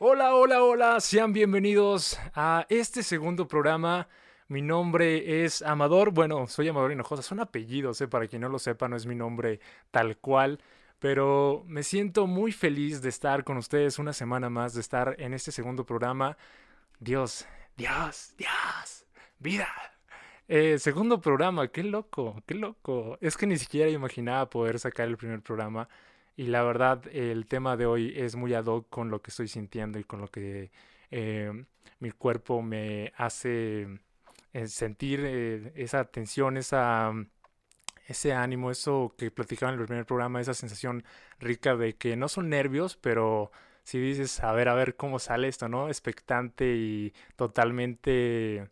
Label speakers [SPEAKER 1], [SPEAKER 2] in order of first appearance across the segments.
[SPEAKER 1] Hola, hola, hola, sean bienvenidos a este segundo programa. Mi nombre es Amador, bueno, soy Amador Hinojosa, son apellidos, eh, para quien no lo sepa, no es mi nombre tal cual, pero me siento muy feliz de estar con ustedes una semana más, de estar en este segundo programa. Dios, Dios, Dios, vida. Eh, segundo programa, qué loco, qué loco. Es que ni siquiera imaginaba poder sacar el primer programa. Y la verdad, el tema de hoy es muy ad hoc con lo que estoy sintiendo y con lo que eh, mi cuerpo me hace eh, sentir eh, esa tensión, esa, ese ánimo, eso que platicaba en el primer programa, esa sensación rica de que no son nervios, pero si dices, a ver, a ver cómo sale esto, ¿no? Expectante y totalmente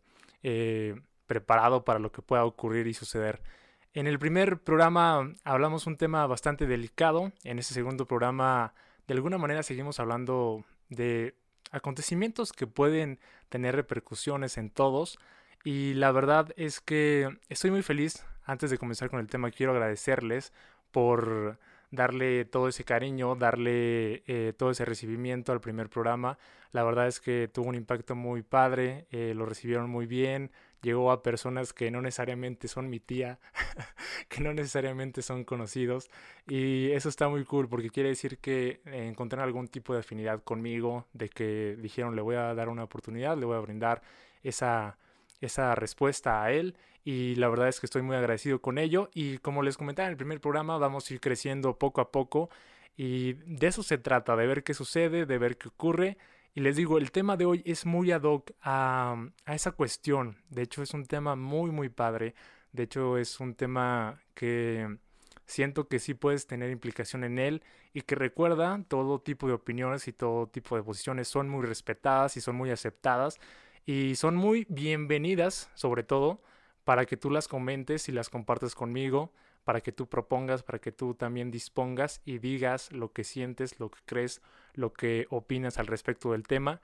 [SPEAKER 1] preparado para lo que pueda ocurrir y suceder. En el primer programa hablamos un tema bastante delicado. En este segundo programa, de alguna manera, seguimos hablando de acontecimientos que pueden tener repercusiones en todos. Y la verdad es que estoy muy feliz. Antes de comenzar con el tema, quiero agradecerles por darle todo ese cariño, darle eh, todo ese recibimiento al primer programa. La verdad es que tuvo un impacto muy padre, eh, lo recibieron muy bien, llegó a personas que no necesariamente son mi tía, que no necesariamente son conocidos. Y eso está muy cool porque quiere decir que encontraron algún tipo de afinidad conmigo, de que dijeron le voy a dar una oportunidad, le voy a brindar esa, esa respuesta a él. Y la verdad es que estoy muy agradecido con ello. Y como les comentaba en el primer programa, vamos a ir creciendo poco a poco. Y de eso se trata, de ver qué sucede, de ver qué ocurre y les digo, el tema de hoy es muy ad hoc a, esa cuestión. De hecho, es un tema muy, muy padre. De hecho, es un tema que siento que sí puedes tener implicación en él y que recuerda todo tipo de opiniones y todo tipo de posiciones son muy respetadas y son muy aceptadas y son muy bienvenidas, sobre todo, para que tú las comentes y las compartas conmigo para que tú propongas, para que tú también dispongas y digas lo que sientes, lo que crees, lo que opinas al respecto del tema.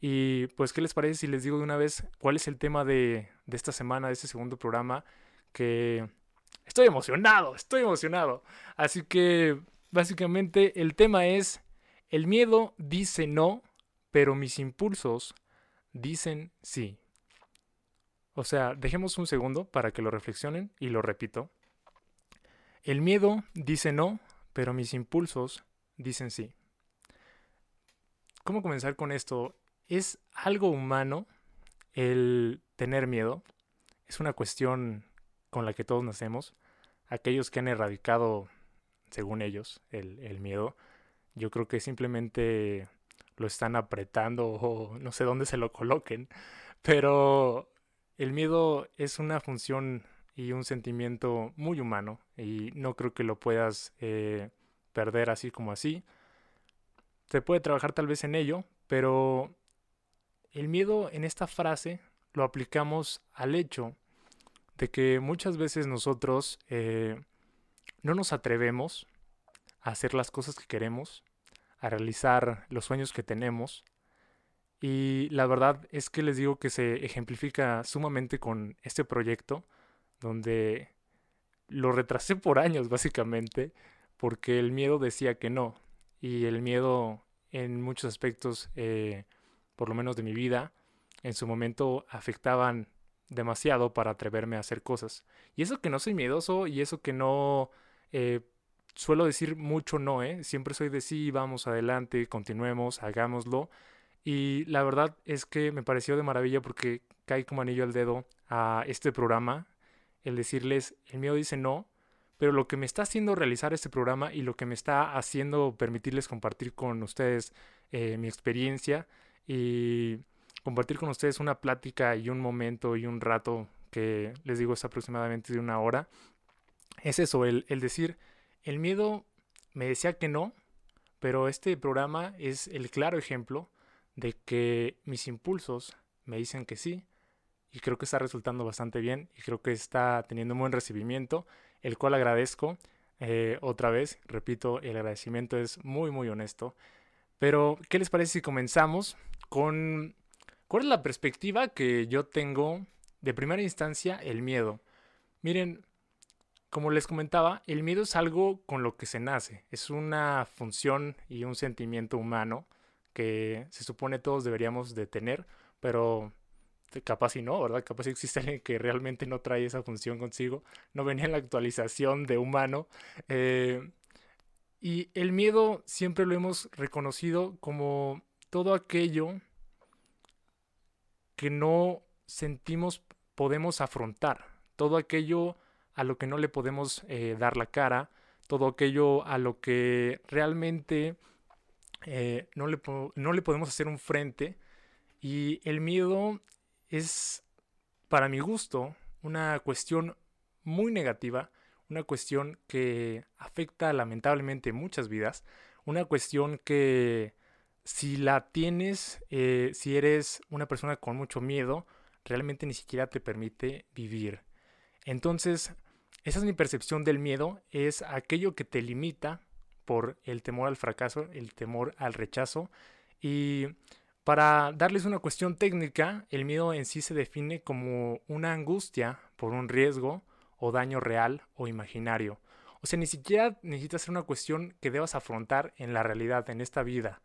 [SPEAKER 1] Y pues, ¿qué les parece si les digo de una vez cuál es el tema de, de esta semana, de este segundo programa? Que estoy emocionado, estoy emocionado. Así que, básicamente, el tema es, el miedo dice no, pero mis impulsos dicen sí. O sea, dejemos un segundo para que lo reflexionen y lo repito. El miedo dice no, pero mis impulsos dicen sí. ¿Cómo comenzar con esto? Es algo humano el tener miedo. Es una cuestión con la que todos nacemos. Aquellos que han erradicado, según ellos, el, miedo, yo creo que simplemente lo están apretando o no sé dónde se lo coloquen. Pero el miedo es una función y un sentimiento muy humano y no creo que lo puedas eh, perder así como así. Se puede trabajar tal vez en ello, pero el miedo en esta frase lo aplicamos al hecho de que muchas veces nosotros eh, no nos atrevemos a hacer las cosas que queremos, a realizar los sueños que tenemos. Y la verdad es que les digo que se ejemplifica sumamente con este proyecto donde lo retrasé por años básicamente, porque el miedo decía que no. Y el miedo en muchos aspectos, eh, por lo menos de mi vida, en su momento afectaban demasiado para atreverme a hacer cosas. Y eso que no soy miedoso y eso que no eh, suelo decir mucho no, ¿eh? Siempre soy de sí, vamos adelante, continuemos, hagámoslo. Y la verdad es que me pareció de maravilla porque cae como anillo al dedo a este programa el decirles, el miedo dice no, pero lo que me está haciendo realizar este programa y lo que me está haciendo permitirles compartir con ustedes eh, mi experiencia y compartir con ustedes una plática y un momento y un rato que les digo es aproximadamente de una hora, es eso, el, el decir, el miedo me decía que no, pero este programa es el claro ejemplo de que mis impulsos me dicen que sí y creo que está resultando bastante bien y creo que está teniendo un buen recibimiento, el cual agradezco. Eh, otra vez, repito, el agradecimiento es muy, muy honesto. Pero, ¿qué les parece si comenzamos con cuál es la perspectiva que yo tengo de primera instancia, el miedo? Miren, como les comentaba, el miedo es algo con lo que se nace, es una función y un sentimiento humano que se supone todos deberíamos de tener, pero capaz y no, ¿verdad? Capaz existe alguien que realmente no trae esa función consigo, no venía en la actualización de humano. Eh, y el miedo siempre lo hemos reconocido como todo aquello que no sentimos podemos afrontar, todo aquello a lo que no le podemos eh, dar la cara, todo aquello a lo que realmente eh, no, le no le podemos hacer un frente. Y el miedo es, para mi gusto, una cuestión muy negativa, una cuestión que afecta lamentablemente muchas vidas, una cuestión que si la tienes, eh, si eres una persona con mucho miedo, realmente ni siquiera te permite vivir. Entonces, esa es mi percepción del miedo, es aquello que te limita por el temor al fracaso, el temor al rechazo y para darles una cuestión técnica, el miedo en sí se define como una angustia por un riesgo o daño real o imaginario. O sea, ni siquiera necesita ser una cuestión que debas afrontar en la realidad, en esta vida.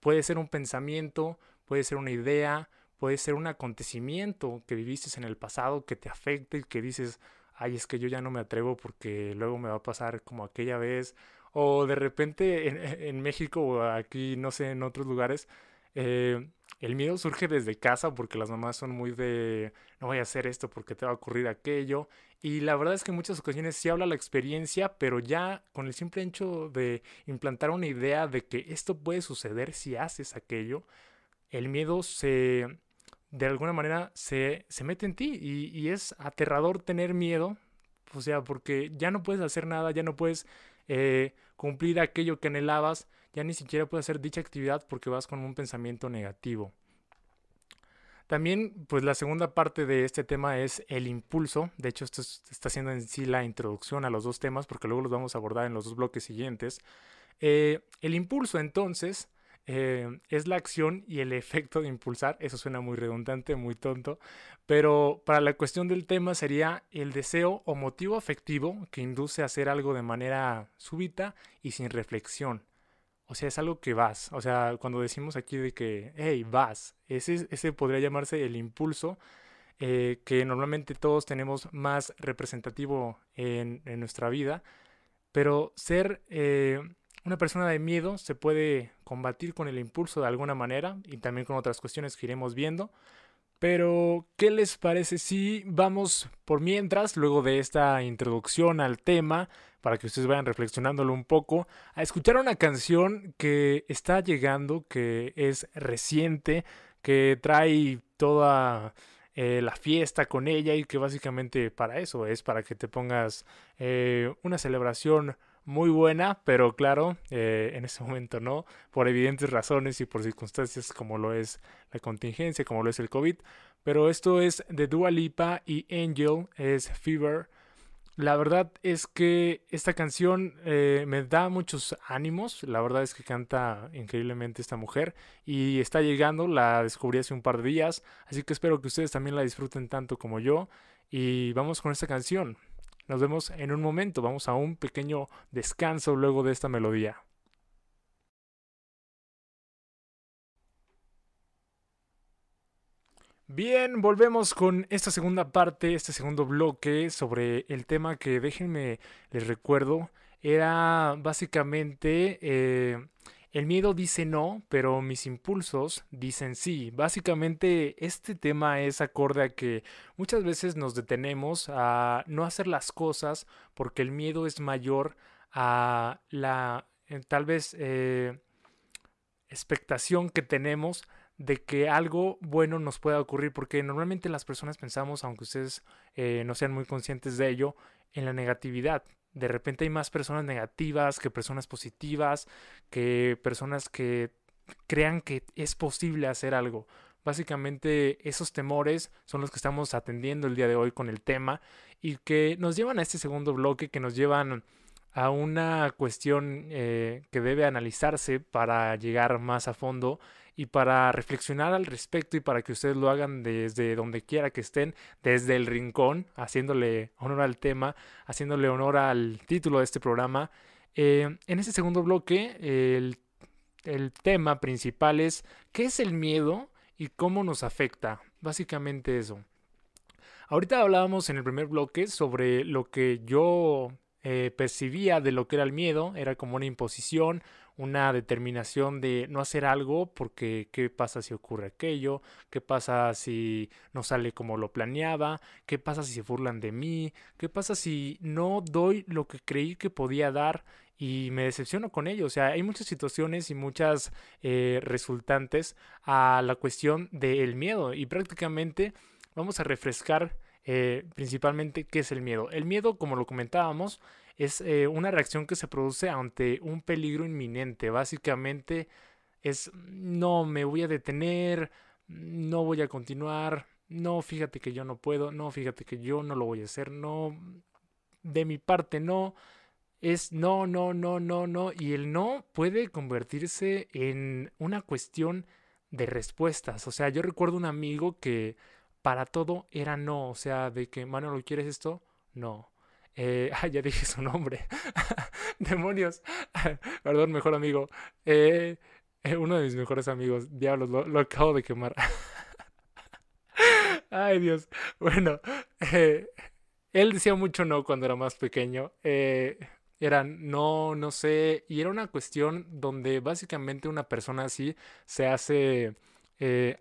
[SPEAKER 1] Puede ser un pensamiento, puede ser una idea, puede ser un acontecimiento que viviste en el pasado que te afecte y que dices, ay, es que yo ya no me atrevo porque luego me va a pasar como aquella vez. O de repente en, en México o aquí, no sé, en otros lugares, eh, el miedo surge desde casa porque las mamás son muy de no voy a hacer esto porque te va a ocurrir aquello. Y la verdad es que en muchas ocasiones sí habla la experiencia, pero ya con el simple hecho de implantar una idea de que esto puede suceder si haces aquello, el miedo se, de alguna manera, se, se mete en ti y, y es aterrador tener miedo. O sea, porque ya no puedes hacer nada, ya no puedes eh, cumplir aquello que anhelabas, ya ni siquiera puedes hacer dicha actividad porque vas con un pensamiento negativo. También, pues la segunda parte de este tema es el impulso. De hecho, esto está siendo en sí la introducción a los dos temas porque luego los vamos a abordar en los dos bloques siguientes. Eh, el impulso, entonces, eh, es la acción y el efecto de impulsar. Eso suena muy redundante, muy tonto, pero para la cuestión del tema sería el deseo o motivo afectivo que induce a hacer algo de manera súbita y sin reflexión. O sea, es algo que vas. O sea, cuando decimos aquí de que, hey, vas, ese, ese podría llamarse el impulso eh, que normalmente todos tenemos más representativo en, nuestra vida. Pero ser eh, una persona de miedo se puede combatir con el impulso de alguna manera y también con otras cuestiones que iremos viendo. Pero, ¿qué les parece si vamos por mientras, luego de esta introducción al tema, para que ustedes vayan reflexionándolo un poco, a escuchar una canción que está llegando, que es reciente, que trae toda eh, la fiesta con ella y que básicamente para eso es, para que te pongas eh, una celebración muy buena, pero claro, eh, en ese momento no, por evidentes razones y por circunstancias como lo es la contingencia, como lo es el COVID. Pero esto es de Dua Lipa y Angel, es Fever. La verdad es que esta canción eh, me da muchos ánimos. La verdad es que canta increíblemente esta mujer y está llegando. La descubrí hace un par de días, así que espero que ustedes también la disfruten tanto como yo. Y vamos con esta canción. Nos vemos en un momento, vamos a un pequeño descanso luego de esta melodía. Bien, volvemos con esta segunda parte, este segundo bloque sobre el tema que déjenme les recuerdo. Era básicamente eh, el miedo dice no, pero mis impulsos dicen sí. Básicamente este tema es acorde a que muchas veces nos detenemos a no hacer las cosas porque el miedo es mayor a la eh, tal vez eh, expectación que tenemos de que algo bueno nos pueda ocurrir, porque normalmente las personas pensamos, aunque ustedes eh, no sean muy conscientes de ello, en la negatividad de repente hay más personas negativas que personas positivas, que personas que crean que es posible hacer algo. Básicamente esos temores son los que estamos atendiendo el día de hoy con el tema y que nos llevan a este segundo bloque, que nos llevan a una cuestión eh, que debe analizarse para llegar más a fondo y para reflexionar al respecto y para que ustedes lo hagan desde donde quiera que estén, desde el rincón, haciéndole honor al tema, haciéndole honor al título de este programa. Eh, en este segundo bloque, el el tema principal es qué es el miedo y cómo nos afecta. Básicamente eso. Ahorita hablábamos en el primer bloque sobre lo que yo eh, percibía de lo que era el miedo, era como una imposición, una determinación de no hacer algo porque qué pasa si ocurre aquello, qué pasa si no sale como lo planeaba, qué pasa si se burlan de mí, qué pasa si no doy lo que creí que podía dar y me decepciono con ello. O sea, hay muchas situaciones y muchas eh, resultantes a la cuestión del miedo. Y prácticamente vamos a refrescar eh, principalmente qué es el miedo. El miedo, como lo comentábamos, es eh, una reacción que se produce ante un peligro inminente. Básicamente es no me voy a detener, no voy a continuar, no fíjate que yo no puedo, no fíjate que yo no lo voy a hacer, no de mi parte no. Es no, no, no, no, no. Y el no puede convertirse en una cuestión de respuestas. O sea, yo recuerdo un amigo que para todo era no. O sea, de que, mano, ¿lo quieres esto? No. Eh, ya dije su nombre. Demonios. Perdón, mejor amigo. Eh, eh, uno de mis mejores amigos. Diablos, lo, acabo de quemar. Ay, Dios. Bueno, eh, él decía mucho no cuando era más pequeño. era no, no sé. Y era una cuestión donde básicamente una persona así se hace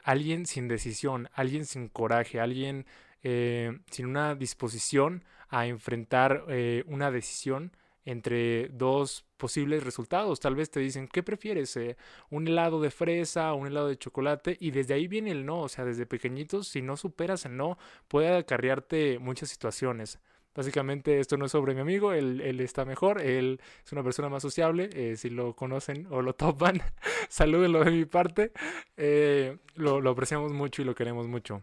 [SPEAKER 1] alguien sin decisión, alguien sin coraje, alguien sin una disposición a enfrentar eh, una decisión entre dos posibles resultados. Tal vez te dicen, ¿qué prefieres? Eh, ¿Un helado de fresa o un helado de chocolate? Y desde ahí viene el no. O sea, desde pequeñitos, si no superas el no, puede acarrearte muchas situaciones. Básicamente esto no es sobre mi amigo, él, está mejor, él es una persona más sociable, eh, si lo conocen o lo topan, salúdenlo de mi parte, lo apreciamos mucho y lo queremos mucho.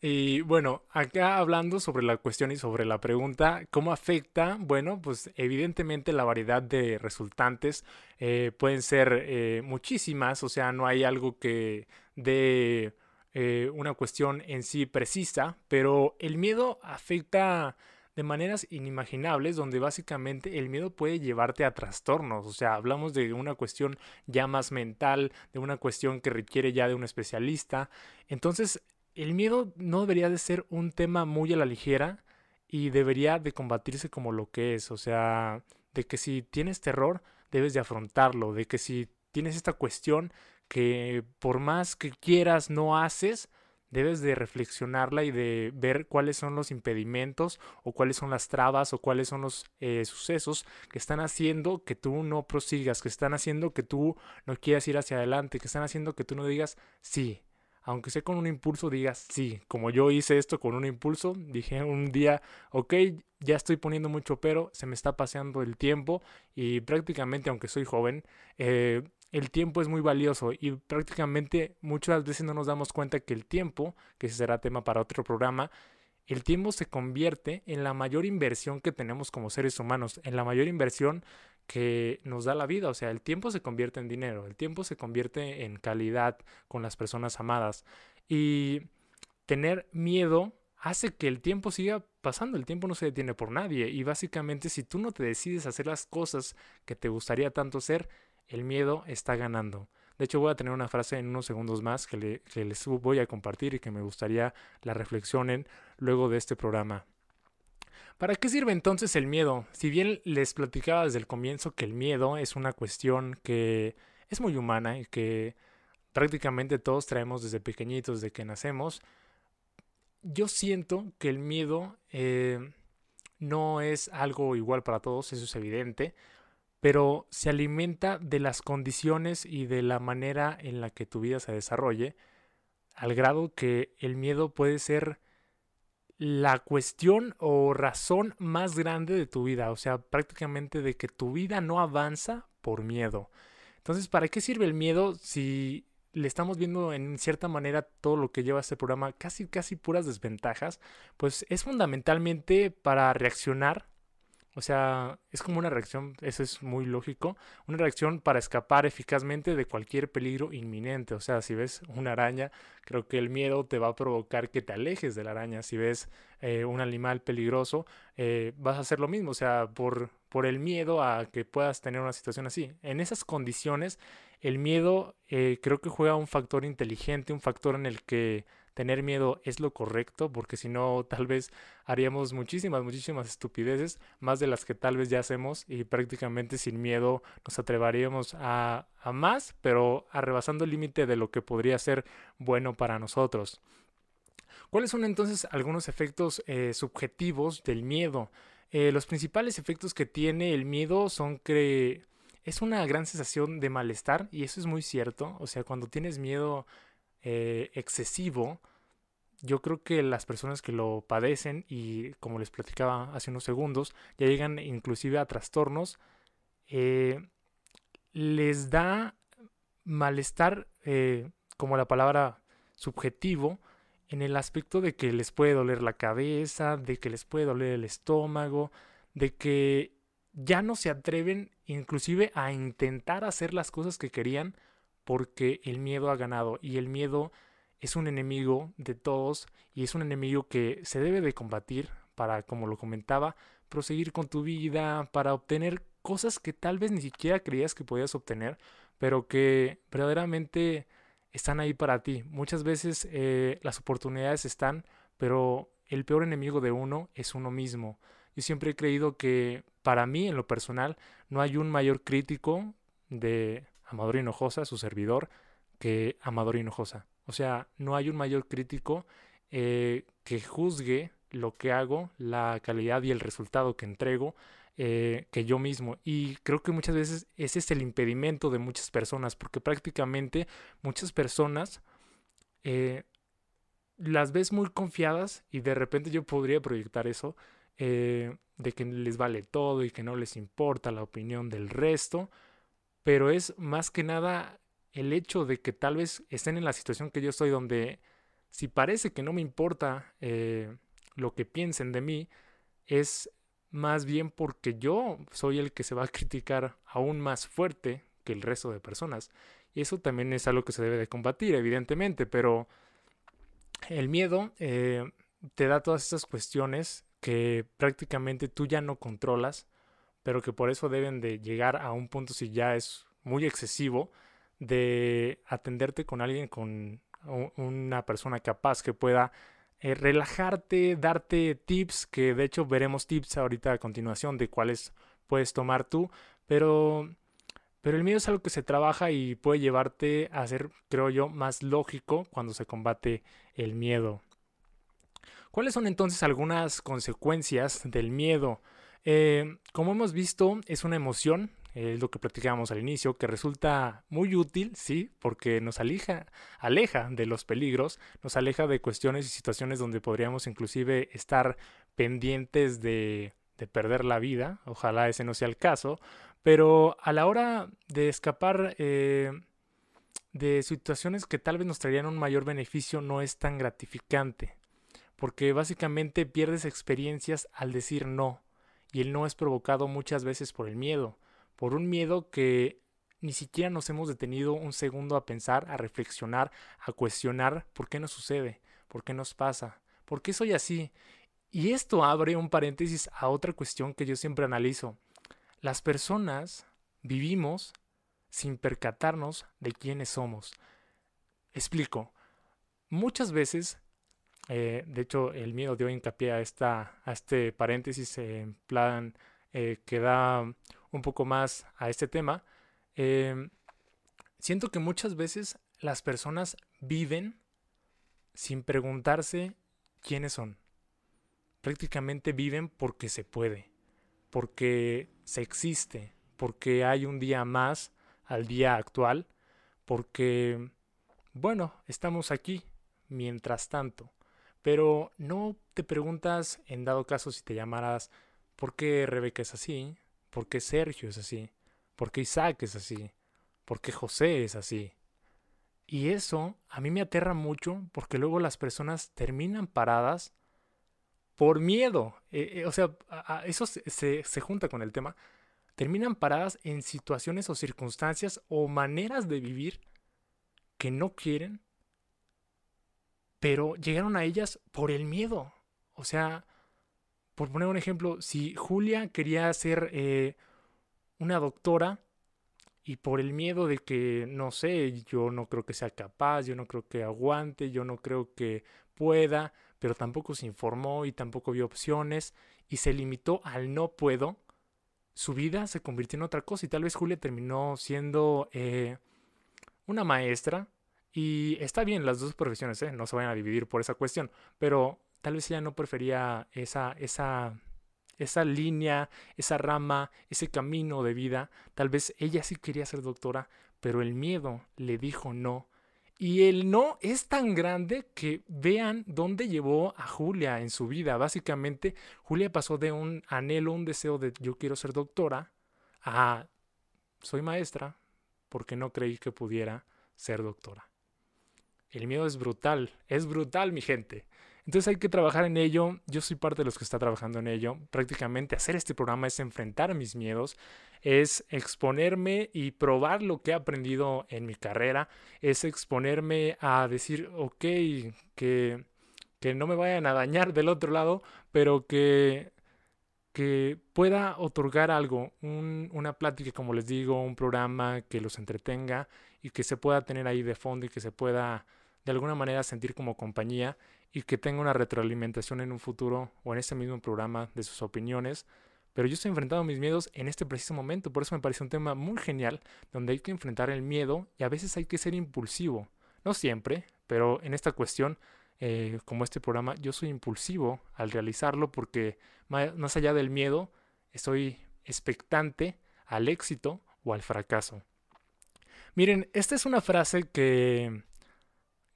[SPEAKER 1] Y bueno, acá hablando sobre la cuestión y sobre la pregunta, ¿cómo afecta? Bueno, pues evidentemente la variedad de resultantes eh, pueden ser eh, muchísimas, o sea, no hay algo que dé eh, una cuestión en sí precisa, pero el miedo afecta de maneras inimaginables, donde básicamente el miedo puede llevarte a trastornos. O sea, hablamos de una cuestión ya más mental, de una cuestión que requiere ya de un especialista. Entonces, el miedo no debería de ser un tema muy a la ligera y debería de combatirse como lo que es, o sea, de que si tienes terror debes de afrontarlo, de que si tienes esta cuestión que por más que quieras no haces, debes de reflexionarla y de ver cuáles son los impedimentos o cuáles son las trabas o cuáles son los eh, sucesos que están haciendo que tú no prosigas, que están haciendo que tú no quieras ir hacia adelante, que están haciendo que tú no digas sí, aunque sea con un impulso, digas, sí, como yo hice esto con un impulso, dije un día, ok, ya estoy poniendo mucho pero, se me está paseando el tiempo y prácticamente, aunque soy joven, eh, el tiempo es muy valioso y prácticamente muchas veces no nos damos cuenta que el tiempo, que será tema para otro programa, el tiempo se convierte en la mayor inversión que tenemos como seres humanos, en la mayor inversión que nos da la vida. O sea, el tiempo se convierte en dinero, el tiempo se convierte en calidad con las personas amadas. Y tener miedo hace que el tiempo siga pasando, el tiempo no se detiene por nadie. Y básicamente si tú no te decides a hacer las cosas que te gustaría tanto hacer, el miedo está ganando. De hecho, voy a tener una frase en unos segundos más que, que les voy a compartir y que me gustaría la reflexionen luego de este programa. ¿Para qué sirve entonces el miedo? Si bien les platicaba desde el comienzo que el miedo es una cuestión que es muy humana y que prácticamente todos traemos desde pequeñitos, desde que nacemos, yo siento que el miedo eh, no es algo igual para todos, eso es evidente, pero se alimenta de las condiciones y de la manera en la que tu vida se desarrolle, al grado que el miedo puede ser la cuestión o razón más grande de tu vida, o sea, prácticamente de que tu vida no avanza por miedo. Entonces, ¿para qué sirve el miedo si le estamos viendo en cierta manera todo lo que lleva este programa, casi casi puras desventajas? Pues es fundamentalmente para reaccionar o sea, es como una reacción, eso es muy lógico, una reacción para escapar eficazmente de cualquier peligro inminente. O sea, si ves una araña, creo que el miedo te va a provocar que te alejes de la araña. Si ves eh, un animal peligroso, eh, vas a hacer lo mismo. O sea, por, por el miedo a que puedas tener una situación así. En esas condiciones, el miedo eh, creo que juega un factor inteligente, un factor en el que tener miedo es lo correcto, porque si no, tal vez haríamos muchísimas, muchísimas estupideces, más de las que tal vez ya hacemos, y prácticamente sin miedo nos atreveríamos a, a más, pero arrebasando el límite de lo que podría ser bueno para nosotros. ¿Cuáles son entonces algunos efectos eh, subjetivos del miedo? Eh, los principales efectos que tiene el miedo son que es una gran sensación de malestar y eso es muy cierto. O sea, cuando tienes miedo eh, excesivo, yo creo que las personas que lo padecen y como les platicaba hace unos segundos, ya llegan inclusive a trastornos, les da malestar, como la palabra subjetivo, en el aspecto de que les puede doler la cabeza, de que les puede doler el estómago, de que ya no se atreven inclusive a intentar hacer las cosas que querían porque el miedo ha ganado y el miedo es un enemigo de todos y es un enemigo que se debe de combatir para, como lo comentaba, proseguir con tu vida, para obtener cosas que tal vez ni siquiera creías que podías obtener, pero que verdaderamente están ahí para ti. Muchas veces eh, las oportunidades están, pero el peor enemigo de uno es uno mismo. Yo siempre he creído que para mí, en lo personal, no hay un mayor crítico de Amador Hinojosa, su servidor, que Amador Hinojosa. O sea, no hay un mayor crítico eh, que juzgue lo que hago, la calidad y el resultado que entrego eh, que yo mismo. Y creo que muchas veces ese es el impedimento de muchas personas, porque prácticamente muchas personas eh, las ves muy confiadas y de repente yo podría proyectar eso, de que les vale todo y que no les importa la opinión del resto, pero es más que nada el hecho de que tal vez estén en la situación que yo estoy donde si parece que no me importa lo que piensen de mí, es más bien porque yo soy el que se va a criticar aún más fuerte que el resto de personas. Y eso también es algo que se debe de combatir, evidentemente, pero el miedo eh, te da todas estas cuestiones que prácticamente tú ya no controlas, pero que por eso deben de llegar a un punto si ya es muy excesivo de atenderte con alguien, con una persona capaz que pueda eh, relajarte, darte tips, que de hecho veremos tips ahorita a continuación de cuáles puedes tomar tú, pero, pero el miedo es algo que se trabaja y puede llevarte a ser, creo yo, más lógico cuando se combate el miedo. ¿Cuáles son entonces algunas consecuencias del miedo? Eh, como hemos visto, es una emoción es lo que platicábamos al inicio, que resulta muy útil, sí, porque nos aleja, aleja de los peligros, nos aleja de cuestiones y situaciones donde podríamos inclusive estar pendientes de, de perder la vida, ojalá ese no sea el caso, pero a la hora de escapar eh, de situaciones que tal vez nos traerían un mayor beneficio no es tan gratificante, porque básicamente pierdes experiencias al decir no, y el no es provocado muchas veces por el miedo por un miedo que ni siquiera nos hemos detenido un segundo a pensar, a reflexionar, a cuestionar por qué nos sucede, por qué nos pasa, por qué soy así. Y esto abre un paréntesis a otra cuestión que yo siempre analizo. Las personas vivimos sin percatarnos de quiénes somos. Explico. Muchas veces, eh, de hecho, el miedo dio hincapié a, esta, a este paréntesis en plan eh, que da un poco más a este tema, em, siento que muchas veces las personas viven sin preguntarse quiénes son. Prácticamente viven porque se puede, porque se existe, porque hay un día más al día actual, porque, bueno, estamos aquí mientras tanto. Pero no te preguntas, en dado caso, si te llamaras, ¿por qué Rebeca es así? ¿Por qué Sergio es así? ¿Por qué Isaac es así? ¿Por qué José es así? Y eso a mí me aterra mucho porque luego las personas terminan paradas por miedo. Eh, eh, o sea, eso se, se junta con el tema. Terminan paradas en situaciones o circunstancias o maneras de vivir que no quieren, pero llegaron a ellas por el miedo. O sea, por poner un ejemplo, si Julia quería ser eh, una doctora y por el miedo de que, no sé, yo no creo que sea capaz, yo no creo que aguante, yo no creo que pueda, pero tampoco se informó y tampoco vio opciones y se limitó al no puedo, su vida se convirtió en otra cosa y tal vez Julia terminó siendo eh, una maestra y está bien las dos profesiones, ¿eh? no se vayan a dividir por esa cuestión, pero tal vez ella no prefería esa, esa, esa línea, esa rama, ese camino de vida, tal vez ella sí quería ser doctora, pero el miedo le dijo no y el no es tan grande que vean dónde llevó a Julia en su vida. Básicamente, Julia pasó de un anhelo, un deseo de yo quiero ser doctora, a soy maestra porque no creí que pudiera ser doctora. El miedo es brutal, es brutal, mi gente. Entonces hay que trabajar en ello. Yo soy parte de los que está trabajando en ello. Prácticamente hacer este programa es enfrentar mis miedos, es exponerme y probar lo que he aprendido en mi carrera, es exponerme a decir, ok, que, que no me vayan a dañar del otro lado, pero que que pueda otorgar algo, una plática, como les digo, un programa que los entretenga y que se pueda tener ahí de fondo y que se pueda de alguna manera sentir como compañía y que tenga una retroalimentación en un futuro o en este mismo programa de sus opiniones. Pero yo estoy enfrentando mis miedos en este preciso momento, por eso me parece un tema muy genial, donde hay que enfrentar el miedo y a veces hay que ser impulsivo. No siempre, pero en esta cuestión, eh, como este programa, yo soy impulsivo al realizarlo porque más allá del miedo, estoy expectante al éxito o al fracaso. Miren, esta es una frase que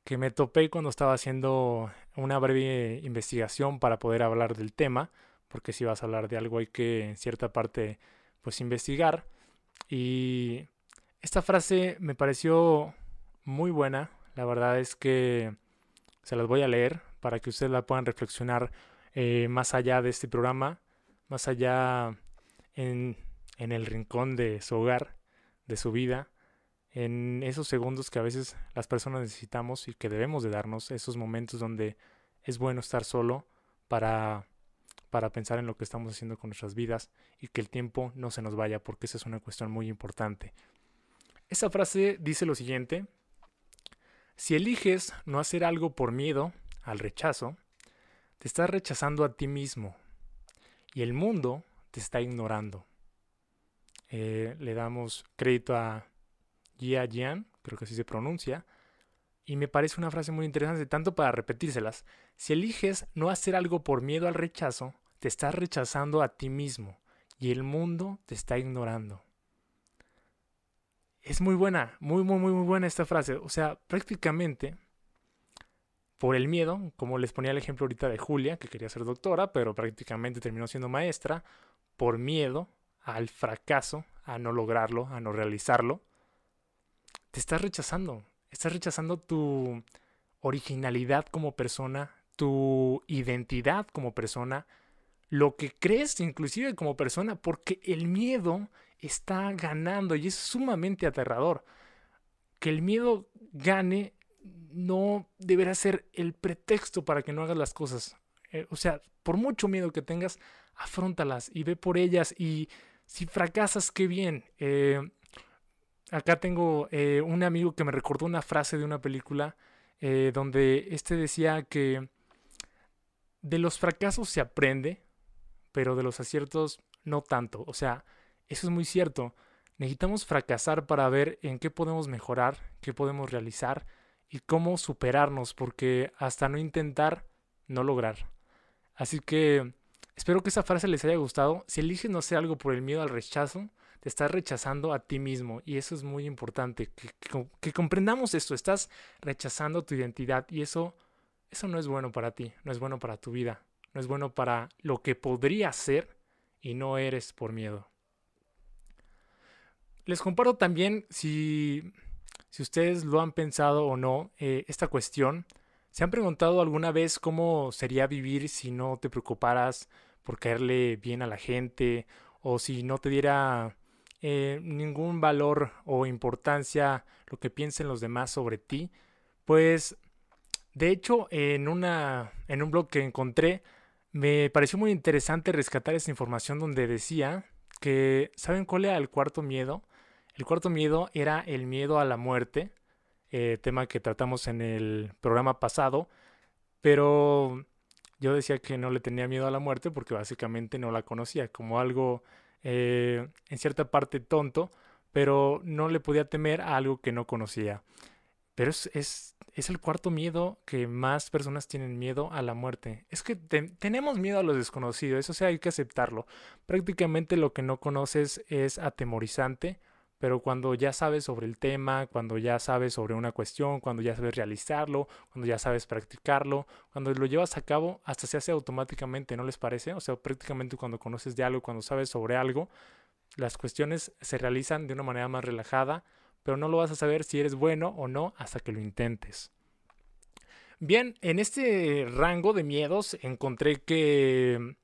[SPEAKER 1] que me topé cuando estaba haciendo una breve investigación para poder hablar del tema, porque si vas a hablar de algo hay que en cierta parte pues investigar. Y esta frase me pareció muy buena, la verdad es que se las voy a leer para que ustedes la puedan reflexionar eh, más allá de este programa, más allá en, en el rincón de su hogar, de su vida en esos segundos que a veces las personas necesitamos y que debemos de darnos, esos momentos donde es bueno estar solo para, para pensar en lo que estamos haciendo con nuestras vidas y que el tiempo no se nos vaya, porque esa es una cuestión muy importante. Esa frase dice lo siguiente, si eliges no hacer algo por miedo al rechazo, te estás rechazando a ti mismo y el mundo te está ignorando. Eh, le damos crédito a Jia Jian, creo que así se pronuncia, y me parece una frase muy interesante, tanto para repetírselas. Si eliges no hacer algo por miedo al rechazo, te estás rechazando a ti mismo y el mundo te está ignorando. Es muy buena, muy, muy, muy, muy buena esta frase. O sea, prácticamente por el miedo, como les ponía el ejemplo ahorita de Julia, que quería ser doctora, pero prácticamente terminó siendo maestra, por miedo al fracaso, a no lograrlo, a no realizarlo, te estás rechazando. Estás rechazando tu originalidad como persona, tu identidad como persona, lo que crees inclusive como persona, porque el miedo está ganando y es sumamente aterrador. Que el miedo gane no deberá ser el pretexto para que no hagas las cosas. Eh, o sea, por mucho miedo que tengas, afrontalas y ve por ellas y si fracasas, qué bien. Eh, acá tengo eh, un amigo que me recordó una frase de una película eh, donde este decía que de los fracasos se aprende, pero de los aciertos no tanto. O sea, eso es muy cierto. Necesitamos fracasar para ver en qué podemos mejorar, qué podemos realizar y cómo superarnos, porque hasta no intentar, no lograr. Así que espero que esa frase les haya gustado. Si eliges no hacer algo por el miedo al rechazo, te estás rechazando a ti mismo y eso es muy importante, que, comprendamos esto, estás rechazando tu identidad y eso, eso no es bueno para ti, no es bueno para tu vida, no es bueno para lo que podría ser y no eres por miedo. Les comparto también si, si ustedes lo han pensado o no, eh, esta cuestión. ¿Se han preguntado alguna vez cómo sería vivir si no te preocuparas por caerle bien a la gente o si no te diera eh, ningún valor o importancia lo que piensen los demás sobre ti, pues de hecho en, una, en un blog que encontré me pareció muy interesante rescatar esta información donde decía que, ¿saben cuál era el cuarto miedo? El cuarto miedo era el miedo a la muerte, eh, tema que tratamos en el programa pasado, pero yo decía que no le tenía miedo a la muerte porque básicamente no la conocía, como algo eh, en cierta parte tonto, pero no le podía temer a algo que no conocía. Pero es, es, es el cuarto miedo que más personas tienen miedo a la muerte. Es que tenemos miedo a lo desconocido, eso sí hay que aceptarlo. Prácticamente lo que no conoces es atemorizante, pero cuando ya sabes sobre el tema, cuando ya sabes sobre una cuestión, cuando ya sabes realizarlo, cuando ya sabes practicarlo, cuando lo llevas a cabo, hasta se hace automáticamente, ¿no les parece? O sea, prácticamente cuando conoces de algo, cuando sabes sobre algo, las cuestiones se realizan de una manera más relajada, pero no lo vas a saber si eres bueno o no hasta que lo intentes. Bien, en este rango de miedos encontré que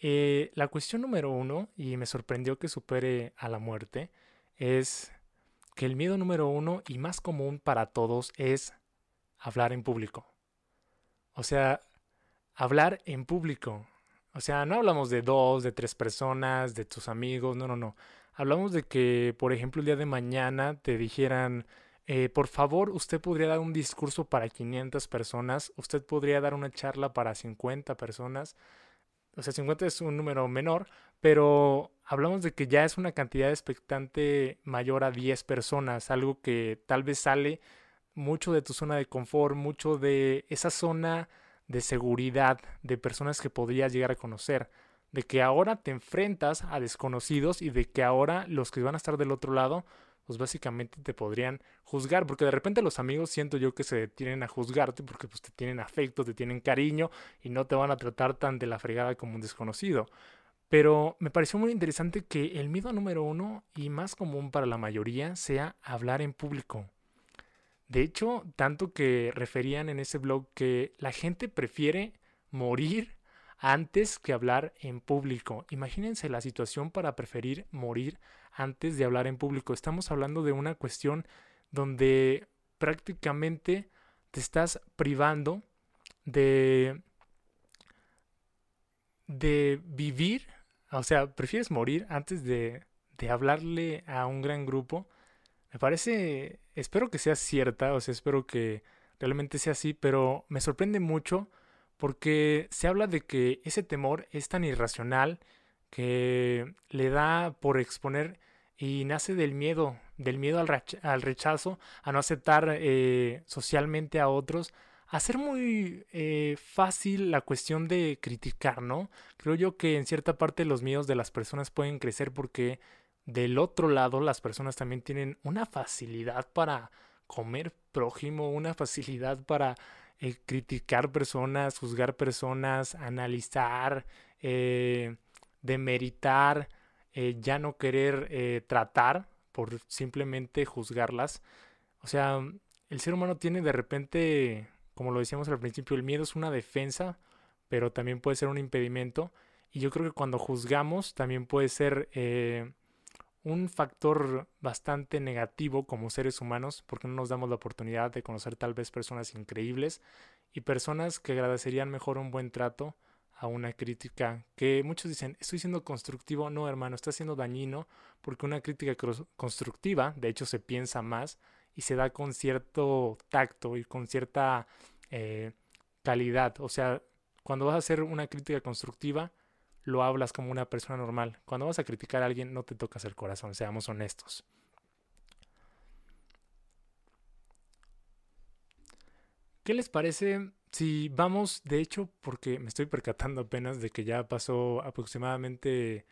[SPEAKER 1] eh, la cuestión número uno, y me sorprendió que supere a la muerte, es que el miedo número uno y más común para todos es hablar en público. O sea, hablar en público. O sea, no hablamos de dos, de tres personas, de tus amigos, no, no, no. Hablamos de que, por ejemplo, el día de mañana te dijeran, eh, por favor, usted podría dar un discurso para 500 personas, usted podría dar una charla para 50 personas. O sea, 50 es un número menor, pero hablamos de que ya es una cantidad expectante mayor a 10 personas, algo que tal vez sale mucho de tu zona de confort, mucho de esa zona de seguridad de personas que podrías llegar a conocer, de que ahora te enfrentas a desconocidos y de que ahora los que van a estar del otro lado, pues básicamente te podrían juzgar, porque de repente los amigos siento yo que se detienen a juzgarte porque pues te tienen afecto, te tienen cariño y no te van a tratar tan de la fregada como un desconocido. Pero me pareció muy interesante que el miedo número uno y más común para la mayoría sea hablar en público. De hecho, tanto que referían en ese blog que la gente prefiere morir antes que hablar en público. Imagínense la situación para preferir morir antes de hablar en público. Estamos hablando de una cuestión donde prácticamente te estás privando de de vivir, o sea, prefieres morir antes de, de hablarle a un gran grupo me parece, espero que sea cierta, o sea, espero que realmente sea así, pero me sorprende mucho porque se habla de que ese temor es tan irracional que le da por exponer y nace del miedo, del miedo al, rechazo, a no aceptar eh, socialmente a otros, a ser muy eh, fácil la cuestión de criticar, ¿no? Creo yo que en cierta parte los miedos de las personas pueden crecer porque del otro lado, las personas también tienen una facilidad para comer prójimo, una facilidad para eh, criticar personas, juzgar personas, analizar, eh, demeritar, ya no querer tratar por simplemente juzgarlas. O sea, el ser humano tiene de repente, como lo decíamos al principio, el miedo es una defensa, pero también puede ser un impedimento. Y yo creo que cuando juzgamos también puede ser un factor bastante negativo como seres humanos porque no nos damos la oportunidad de conocer tal vez personas increíbles y personas que agradecerían mejor un buen trato a una crítica que muchos dicen estoy siendo constructivo no hermano está siendo dañino porque una crítica constructiva de hecho se piensa más y se da con cierto tacto y con cierta eh, calidad o sea cuando vas a hacer una crítica constructiva lo hablas como una persona normal. Cuando vas a criticar a alguien no te tocas el corazón, seamos honestos. ¿Qué les parece si vamos, de hecho, porque me estoy percatando apenas de que ya pasó aproximadamente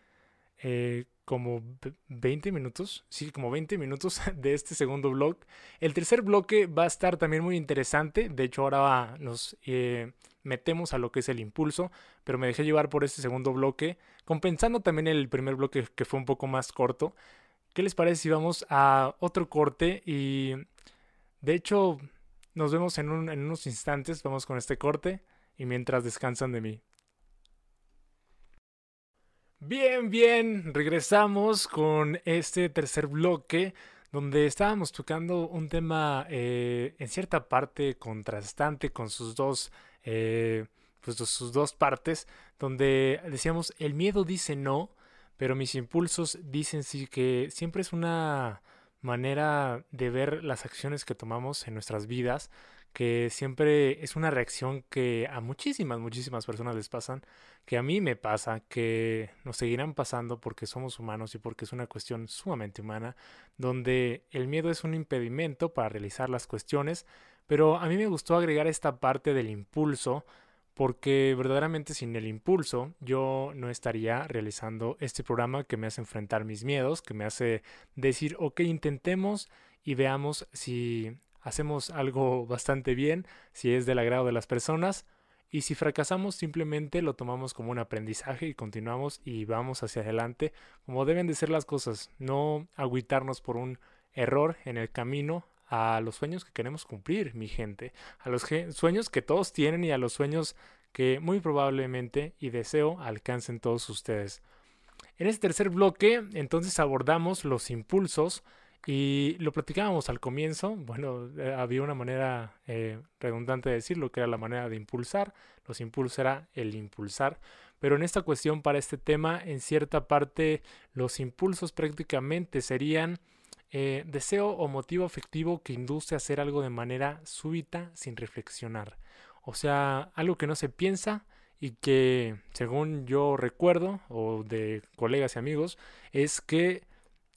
[SPEAKER 1] eh, como 20 minutos, sí, como 20 minutos de este segundo blog. El tercer bloque va a estar también muy interesante, de hecho ahora nos eh, metemos a lo que es el impulso, pero me dejé llevar por este segundo bloque, compensando también el primer bloque que fue un poco más corto. ¿Qué les parece si vamos a otro corte? Y de hecho nos vemos en, en unos instantes, vamos con este corte y mientras descansan de mí. Bien, bien, regresamos con este tercer bloque donde estábamos tocando un tema eh, en cierta parte contrastante con sus dos eh, pues, sus dos partes, donde decíamos, el miedo dice no, pero mis impulsos dicen sí que siempre es una manera de ver las acciones que tomamos en nuestras vidas, que siempre es una reacción que a muchísimas, muchísimas personas les pasan, que a mí me pasa, que nos seguirán pasando porque somos humanos y porque es una cuestión sumamente humana, donde el miedo es un impedimento para realizar las cuestiones, pero a mí me gustó agregar esta parte del impulso, porque verdaderamente sin el impulso yo no estaría realizando este programa que me hace enfrentar mis miedos, que me hace decir, ok, intentemos y veamos si hacemos algo bastante bien, si es del agrado de las personas, y si fracasamos simplemente lo tomamos como un aprendizaje y continuamos y vamos hacia adelante como deben de ser las cosas, no agüitarnos por un error en el camino a los sueños que queremos cumplir, mi gente, a los sueños que todos tienen y a los sueños que muy probablemente y deseo alcancen todos ustedes. En este tercer bloque, entonces abordamos los impulsos y lo platicábamos al comienzo. Bueno, eh, había una manera eh, redundante de decirlo, que era la manera de impulsar. Los impulsos era el impulsar. Pero en esta cuestión, para este tema, en cierta parte, los impulsos prácticamente serían eh, deseo o motivo afectivo que induce a hacer algo de manera súbita sin reflexionar. O sea, algo que no se piensa y que, según yo recuerdo, o de colegas y amigos, es que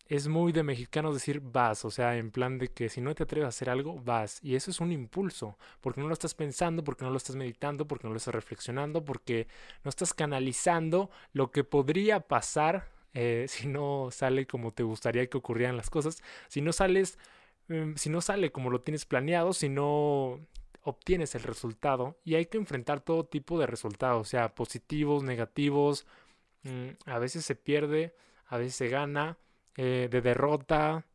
[SPEAKER 1] es muy de mexicanos decir vas, o sea, en plan de que si no te atreves a hacer algo, vas. Y eso es un impulso, porque no lo estás pensando, porque no lo estás meditando, porque no lo estás reflexionando, porque no estás canalizando lo que podría pasar eh, si no sale como te gustaría que ocurrieran las cosas, si no sales, em, si no sale como lo tienes planeado, si no obtienes el resultado y hay que enfrentar todo tipo de resultados, o sea, positivos, negativos, mm, a veces se pierde, a veces se gana, eh, de derrota,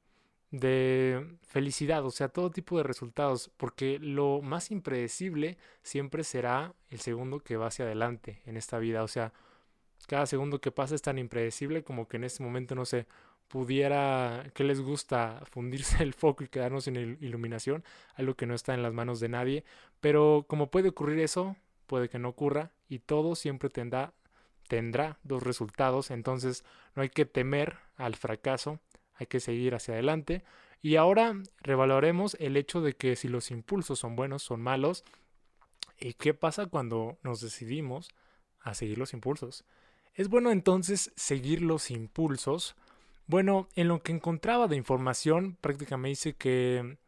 [SPEAKER 1] de felicidad, o sea, todo tipo de resultados, porque lo más impredecible siempre será el segundo que va hacia adelante en esta vida, o sea, cada segundo que pasa es tan impredecible como que en este momento no se pudiera, que les gusta fundirse el foco y quedarnos sin iluminación, algo que no está en las manos de nadie, pero como puede ocurrir eso, puede que no ocurra y todo siempre tendrá tendrá dos resultados, entonces no hay que temer al fracaso, hay que seguir hacia adelante. Y ahora revaluaremos el hecho de que si los impulsos son buenos, son malos, ¿y qué pasa cuando nos decidimos a seguir los impulsos? ¿Es bueno entonces seguir los impulsos? Bueno, en lo que encontraba de información, prácticamente dice que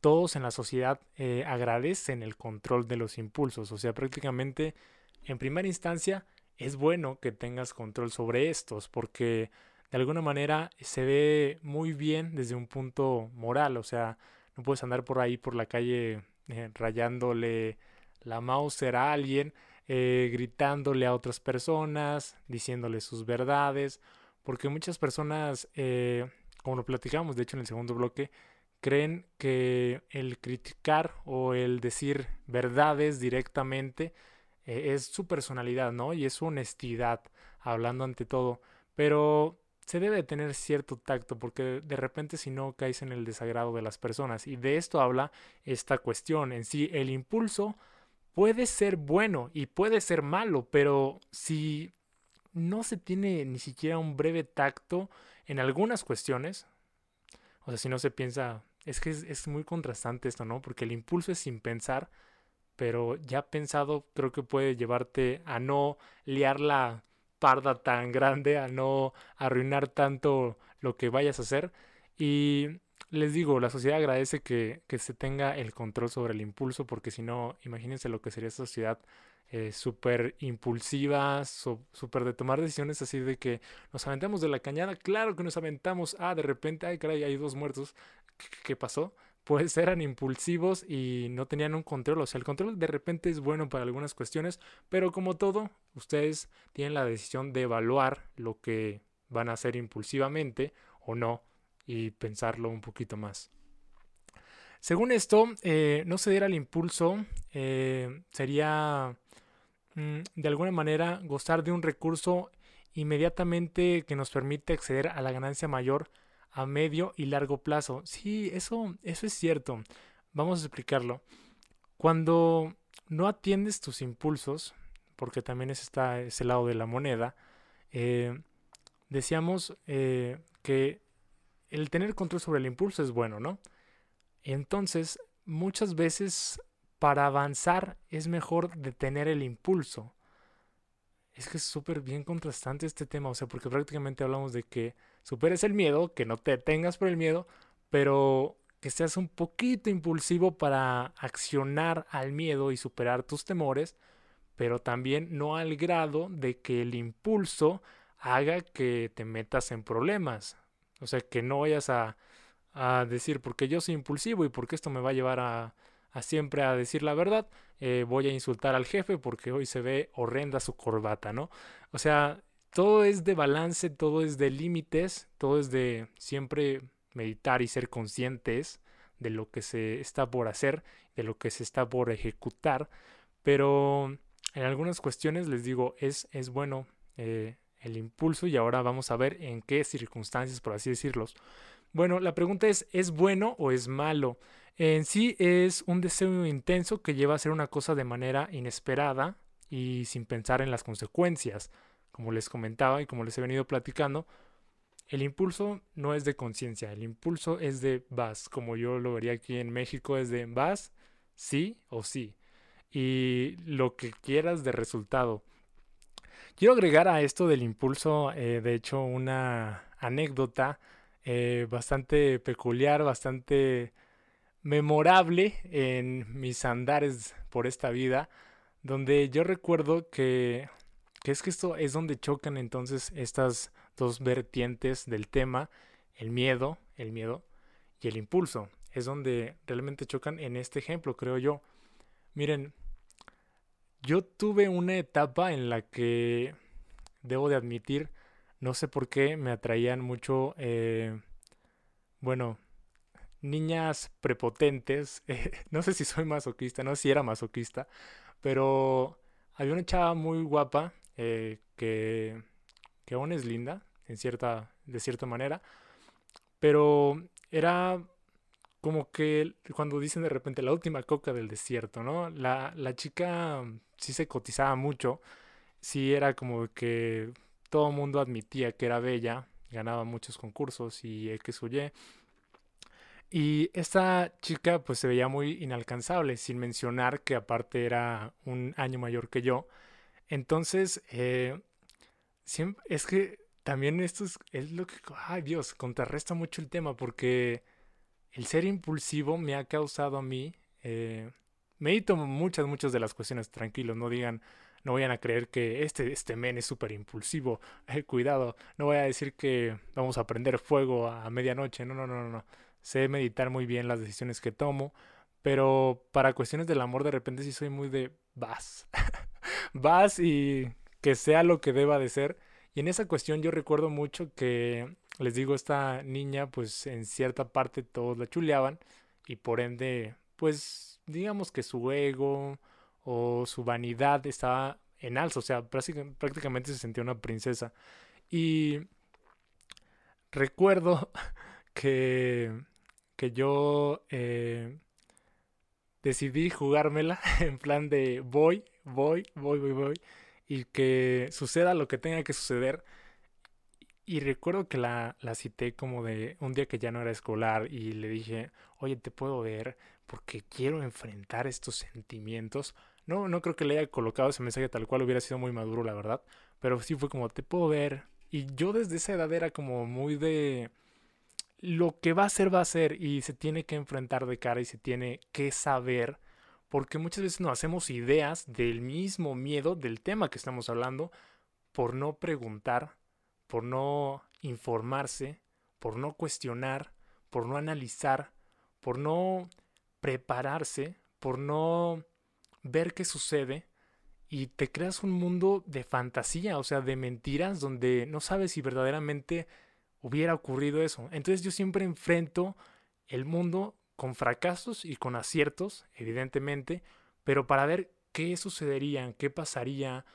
[SPEAKER 1] todos en la sociedad eh, agradecen el control de los impulsos, o sea, prácticamente en primera instancia es bueno que tengas control sobre estos porque de alguna manera se ve muy bien desde un punto moral, o sea, no puedes andar por ahí por la calle eh, rayándole la mouse a alguien, eh, gritándole a otras personas, diciéndole sus verdades, porque muchas personas, eh, como lo platicamos de hecho en el segundo bloque, creen que el criticar o el decir verdades directamente eh, es su personalidad, ¿no? Y es su honestidad, hablando ante todo. Pero se debe tener cierto tacto porque de repente si no caes en el desagrado de las personas. Y de esto habla esta cuestión en sí. El impulso puede ser bueno y puede ser malo, pero si no se tiene ni siquiera un breve tacto en algunas cuestiones, o sea, si no se piensa, es que es muy contrastante esto, ¿no? Porque el impulso es sin pensar, pero ya pensado creo que puede llevarte a no liar la parda tan grande, a no arruinar tanto lo que vayas a hacer. Y les digo, la sociedad agradece que, se tenga el control sobre el impulso, porque si no, imagínense lo que sería esa sociedad eh, súper impulsiva, súper de tomar decisiones así de que nos aventamos de la cañada, claro que nos aventamos, ah, de repente, ay, caray, hay dos muertos, qué pasó? Pues eran impulsivos y no tenían un control. O sea, el control de repente es bueno para algunas cuestiones, pero como todo, ustedes tienen la decisión de evaluar lo que van a hacer impulsivamente o no y pensarlo un poquito más. Según esto, eh, no ceder al impulso eh, sería mm, de alguna manera gozar de un recurso inmediatamente que nos permite acceder a la ganancia mayor a medio y largo plazo. Sí, eso, eso es cierto. Vamos a explicarlo. Cuando no atiendes tus impulsos, porque también es está ese lado de la moneda, eh, decíamos eh, que el tener control sobre el impulso es bueno, ¿no? Entonces, muchas veces para avanzar es mejor detener el impulso. Es que es súper bien contrastante este tema, o sea, porque prácticamente hablamos de que superes el miedo, que no te detengas por el miedo, pero que seas un poquito impulsivo para accionar al miedo y superar tus temores, pero también no al grado de que el impulso haga que te metas en problemas. O sea, que no vayas a, a decir, porque yo soy impulsivo y porque esto me va a llevar a, a siempre a decir la verdad, eh, voy a insultar al jefe porque hoy se ve horrenda su corbata, ¿no? O sea, todo es de balance, todo es de límites, todo es de siempre meditar y ser conscientes de lo que se está por hacer, de lo que se está por ejecutar, pero en algunas cuestiones les digo, es, es bueno eh, el impulso y ahora vamos a ver en qué circunstancias, por así decirlos. Bueno, la pregunta es, ¿es bueno o es malo? En sí es un deseo intenso que lleva a hacer una cosa de manera inesperada y sin pensar en las consecuencias. Como les comentaba y como les he venido platicando, el impulso no es de conciencia, el impulso es de vas, como yo lo vería aquí en México, es de vas, sí o sí. Y lo que quieras de resultado. Quiero agregar a esto del impulso, eh, de hecho, una anécdota eh, bastante peculiar, bastante memorable en mis andares por esta vida, donde yo recuerdo que, es que esto es donde chocan entonces estas dos vertientes del tema, el miedo, el miedo y el impulso. Es donde realmente chocan en este ejemplo, creo yo. Miren, yo tuve una etapa en la que, debo de admitir, no sé por qué me atraían mucho, eh, bueno, niñas prepotentes. no sé si soy masoquista, no sé si era masoquista, pero había una chava muy guapa eh, que, que aún es linda, en cierta, de cierta manera, pero era como que cuando dicen de repente la última coca del desierto, ¿no? La, la chica sí se cotizaba mucho, sí era como que todo el mundo admitía que era bella, ganaba muchos concursos y X o Y. Y esta chica pues se veía muy inalcanzable, sin mencionar que aparte era un año mayor que yo. Entonces, eh, es que también esto es, lo que, ay Dios, contrarresta mucho el tema porque el ser impulsivo me ha causado a mí, eh, medito muchas, muchas de las cuestiones, tranquilos, no digan, no vayan a creer que este, este men es súper impulsivo, eh, cuidado, no voy a decir que vamos a prender fuego a medianoche, no, no, no, no, no, sé meditar muy bien las decisiones que tomo, pero para cuestiones del amor de repente sí soy muy de vas, vas y que sea lo que deba de ser y en esa cuestión yo recuerdo mucho que, les digo, esta niña, pues en cierta parte todos la chuleaban y por ende, pues digamos que su ego o su vanidad estaba en alza, o sea, prácticamente se sentía una princesa. Y recuerdo que, que yo eh, decidí jugármela en plan de voy, voy, voy, voy, voy y que suceda lo que tenga que suceder. Y recuerdo que la, la cité como de un día que ya no era escolar y le dije, oye, te puedo ver porque quiero enfrentar estos sentimientos. No, no creo que le haya colocado ese mensaje tal cual hubiera sido muy maduro, la verdad. Pero sí fue como, te puedo ver. Y yo desde esa edad era como muy de... Lo que va a ser, va a ser. Y se tiene que enfrentar de cara y se tiene que saber porque muchas veces nos hacemos ideas del mismo miedo del tema que estamos hablando por no preguntar, por no informarse, por no cuestionar, por no analizar, por no prepararse, por no ver qué sucede y te creas un mundo de fantasía, o sea, de mentiras donde no sabes si verdaderamente hubiera ocurrido eso. Entonces yo siempre enfrento el mundo con fracasos y con aciertos, evidentemente, pero para ver qué sucedería, qué pasaría,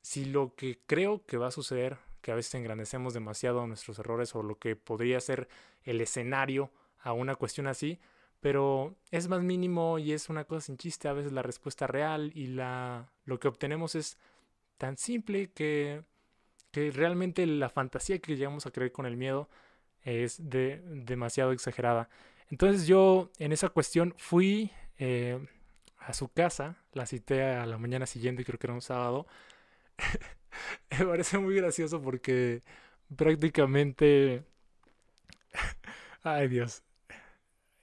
[SPEAKER 1] si lo que creo que va a suceder, que a veces engrandecemos demasiado nuestros errores o lo que podría ser el escenario a una cuestión así, pero es más mínimo y es una cosa sin chiste, a veces la respuesta real y la, lo que obtenemos es tan simple que, que realmente la fantasía que llegamos a creer con el miedo es de, demasiado exagerada. Entonces yo en esa cuestión fui eh, a su casa, la cité a la mañana siguiente, creo que era un sábado. Me parece muy gracioso porque prácticamente... Ay Dios.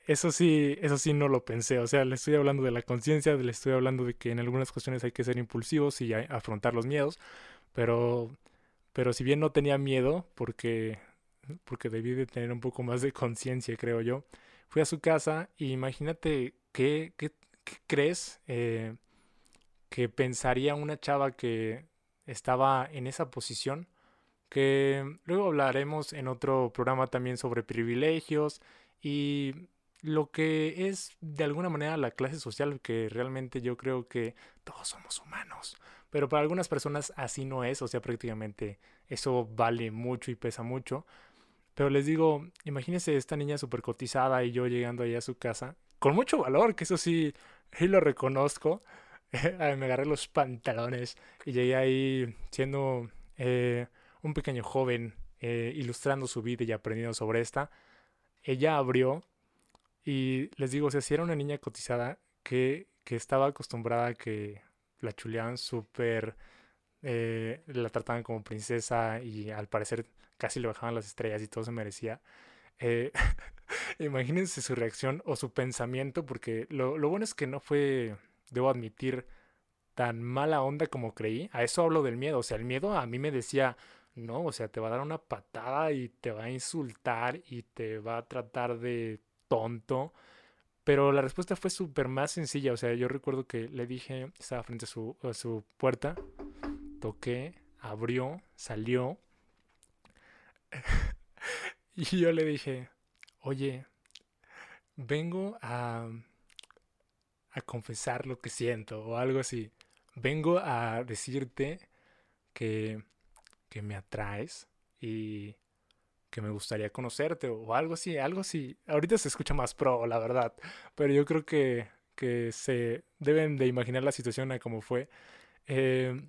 [SPEAKER 1] Eso sí, eso sí no lo pensé. O sea, le estoy hablando de la conciencia, le estoy hablando de que en algunas cuestiones hay que ser impulsivos y afrontar los miedos. Pero, pero si bien no tenía miedo, porque, porque debí de tener un poco más de conciencia, creo yo, fui a su casa y imagínate qué, crees eh, que pensaría una chava que estaba en esa posición que luego hablaremos en otro programa también sobre privilegios y lo que es de alguna manera la clase social que realmente yo creo que todos somos humanos. Pero para algunas personas así no es, o sea, prácticamente eso vale mucho y pesa mucho. Pero les digo, imagínense esta niña súper cotizada y yo llegando ahí a su casa, con mucho valor, que eso sí, lo reconozco. Me agarré los pantalones y llegué ahí siendo eh, un pequeño joven, eh, ilustrando su vida y aprendiendo sobre esta. Ella abrió y les digo, o sea, si era una niña cotizada que, que estaba acostumbrada a que la chuleaban súper, eh, la trataban como princesa y al parecer casi le bajaban las estrellas y todo se merecía. Eh, imagínense su reacción o su pensamiento, porque lo, lo bueno es que no fue, debo admitir, tan mala onda como creí. A eso hablo del miedo. O sea, el miedo a mí me decía, no, o sea, te va a dar una patada y te va a insultar y te va a tratar de tonto. Pero la respuesta fue súper más sencilla. O sea, yo recuerdo que le dije, estaba frente a su, a su puerta, toqué, abrió, salió. y yo le dije, oye, vengo a, a confesar lo que siento o algo así. Vengo a decirte que, que me atraes y que me gustaría conocerte o algo así, algo así. Ahorita se escucha más pro, la verdad, pero yo creo que, que se deben de imaginar la situación a cómo fue. Eh,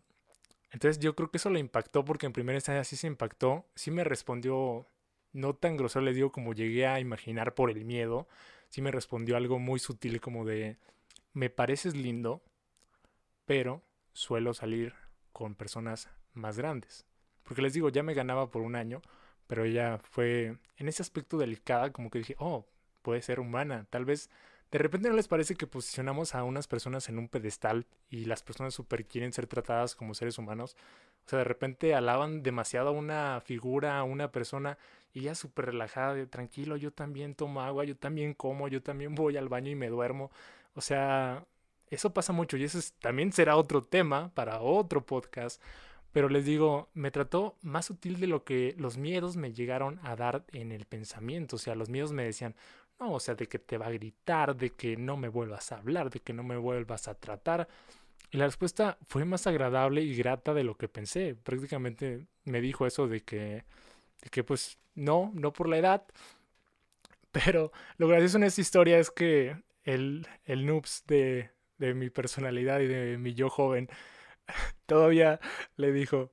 [SPEAKER 1] entonces yo creo que eso le impactó porque en primera instancia sí se impactó, sí me respondió no tan grosero, le digo como llegué a imaginar por el miedo, sí me respondió algo muy sutil como de, me pareces lindo, pero suelo salir con personas más grandes. Porque les digo, ya me ganaba por un año, pero ella fue en ese aspecto delicada, como que dije, oh, puede ser humana. Tal vez de repente no les parece que posicionamos a unas personas en un pedestal y las personas super quieren ser tratadas como seres humanos. O sea, de repente alaban demasiado a una figura, a una persona y ella súper relajada, tranquilo, yo también tomo agua, yo también como, yo también voy al baño y me duermo. O sea, eso pasa mucho y eso también será otro tema para otro podcast. Pero les digo, me trató más sutil de lo que los miedos me llegaron a dar en el pensamiento. O sea, los miedos me decían, no, o sea, de que te va a gritar, de que no me vuelvas a hablar, de que no me vuelvas a tratar. Y la respuesta fue más agradable y grata de lo que pensé. Prácticamente me dijo eso de que, de que pues no, no por la edad. Pero lo gracioso en esta historia es que el, el noobs de, de mi personalidad y de mi yo joven todavía le dijo,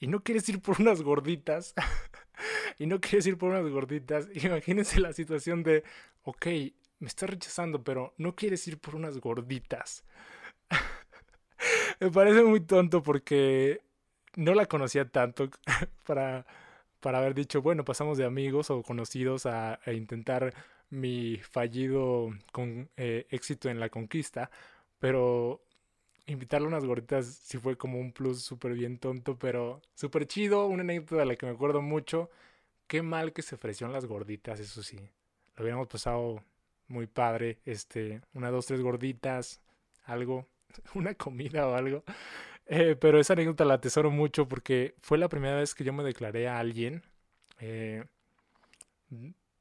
[SPEAKER 1] ¿y no quieres ir por unas gorditas? ¿Y no quieres ir por unas gorditas? Imagínense la situación de, ok, me estás rechazando, pero no quieres ir por unas gorditas. me parece muy tonto porque no la conocía tanto para, para haber dicho, bueno, pasamos de amigos o conocidos a, intentar mi fallido con eh, éxito en la conquista, pero invitarle unas gorditas sí fue como un plus súper bien tonto, pero súper chido, una anécdota de la que me acuerdo mucho. Qué mal que se ofrecieron las gorditas, eso sí. Lo hubiéramos pasado muy padre, este, una, dos, tres gorditas, algo, una comida o algo. Eh, pero esa anécdota la atesoro mucho porque fue la primera vez que yo me declaré a alguien. Eh,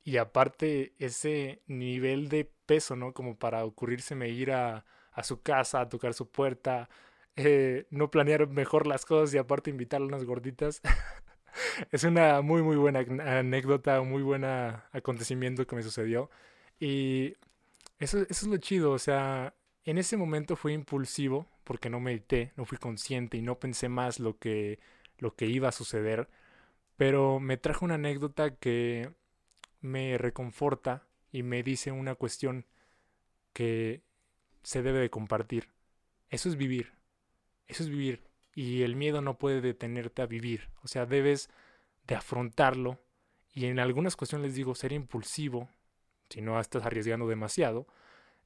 [SPEAKER 1] y aparte ese nivel de peso, ¿no? Como para ocurrírseme ir a, a su casa, a tocar su puerta, eh, no planear mejor las cosas y aparte invitarle unas gorditas. es una muy muy buena anécdota, un muy buen acontecimiento que me sucedió. Y Eso, eso es lo chido, o sea, en ese momento fue impulsivo porque no medité, no fui consciente y no pensé más lo que, lo que iba a suceder, pero me trajo una anécdota que me reconforta y me dice una cuestión que se debe de compartir. Eso es vivir, eso es vivir y el miedo no puede detenerte a vivir, o sea, debes de afrontarlo y en algunas cuestiones les digo ser impulsivo, si no estás arriesgando demasiado,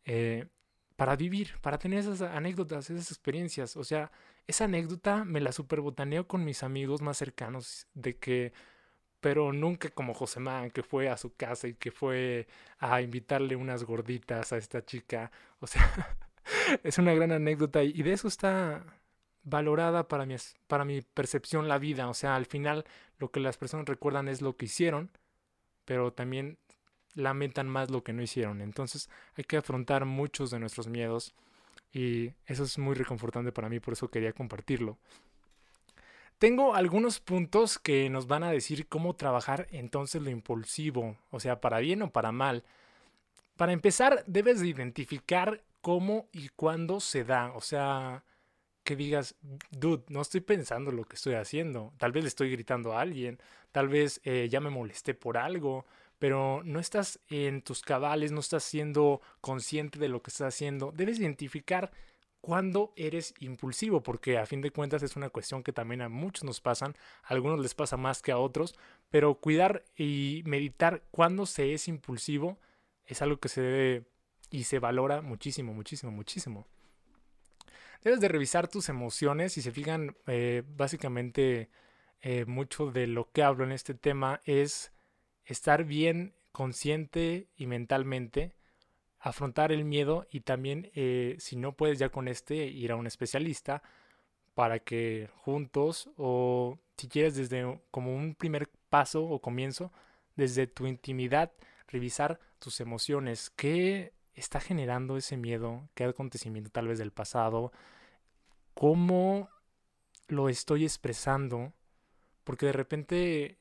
[SPEAKER 1] eh, para vivir, para tener esas anécdotas, esas experiencias. O sea, esa anécdota me la superbotaneo con mis amigos más cercanos de que, pero nunca como Josemán, que fue a su casa y que fue a invitarle unas gorditas a esta chica. O sea, es una gran anécdota y de eso está valorada para mi, para mi percepción la vida. O sea, al final lo que las personas recuerdan es lo que hicieron, pero también lamentan más lo que no hicieron. Entonces hay que afrontar muchos de nuestros miedos y eso es muy reconfortante para mí, por eso quería compartirlo. Tengo algunos puntos que nos van a decir cómo trabajar entonces lo impulsivo, o sea, para bien o para mal. Para empezar, debes de identificar cómo y cuándo se da, o sea, que digas, dude, no estoy pensando lo que estoy haciendo, tal vez le estoy gritando a alguien, tal vez eh, ya me molesté por algo, pero no estás en tus cabales, no estás siendo consciente de lo que estás haciendo. Debes identificar cuándo eres impulsivo, porque a fin de cuentas es una cuestión que también a muchos nos pasan, a algunos les pasa más que a otros, pero cuidar y meditar cuándo se es impulsivo es algo que se debe y se valora muchísimo, muchísimo, muchísimo. Debes de revisar tus emociones y se fijan eh, básicamente eh, mucho de lo que hablo en este tema es estar bien consciente y mentalmente, afrontar el miedo y también, eh, si no puedes ya con este, ir a un especialista para que juntos o si quieres desde como un primer paso o comienzo, desde tu intimidad, revisar tus emociones. ¿Qué está generando ese miedo? ¿Qué acontecimiento tal vez del pasado? ¿Cómo lo estoy expresando? Porque de repente,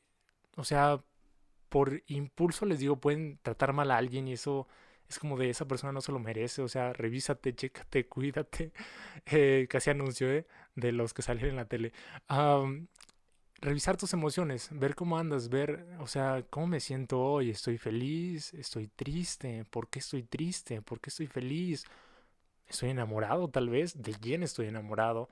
[SPEAKER 1] o sea, por impulso les digo, pueden tratar mal a alguien y eso es como de esa persona no se lo merece, o sea, revísate, chécate, cuídate. Eh, casi anuncio ¿eh? de los que salieron en la tele. revisar tus emociones, ver cómo andas, ver, o sea, cómo me siento hoy, estoy feliz, estoy triste, ¿por qué estoy triste? ¿Por qué estoy feliz? ¿Estoy enamorado tal vez? ¿De quién estoy enamorado?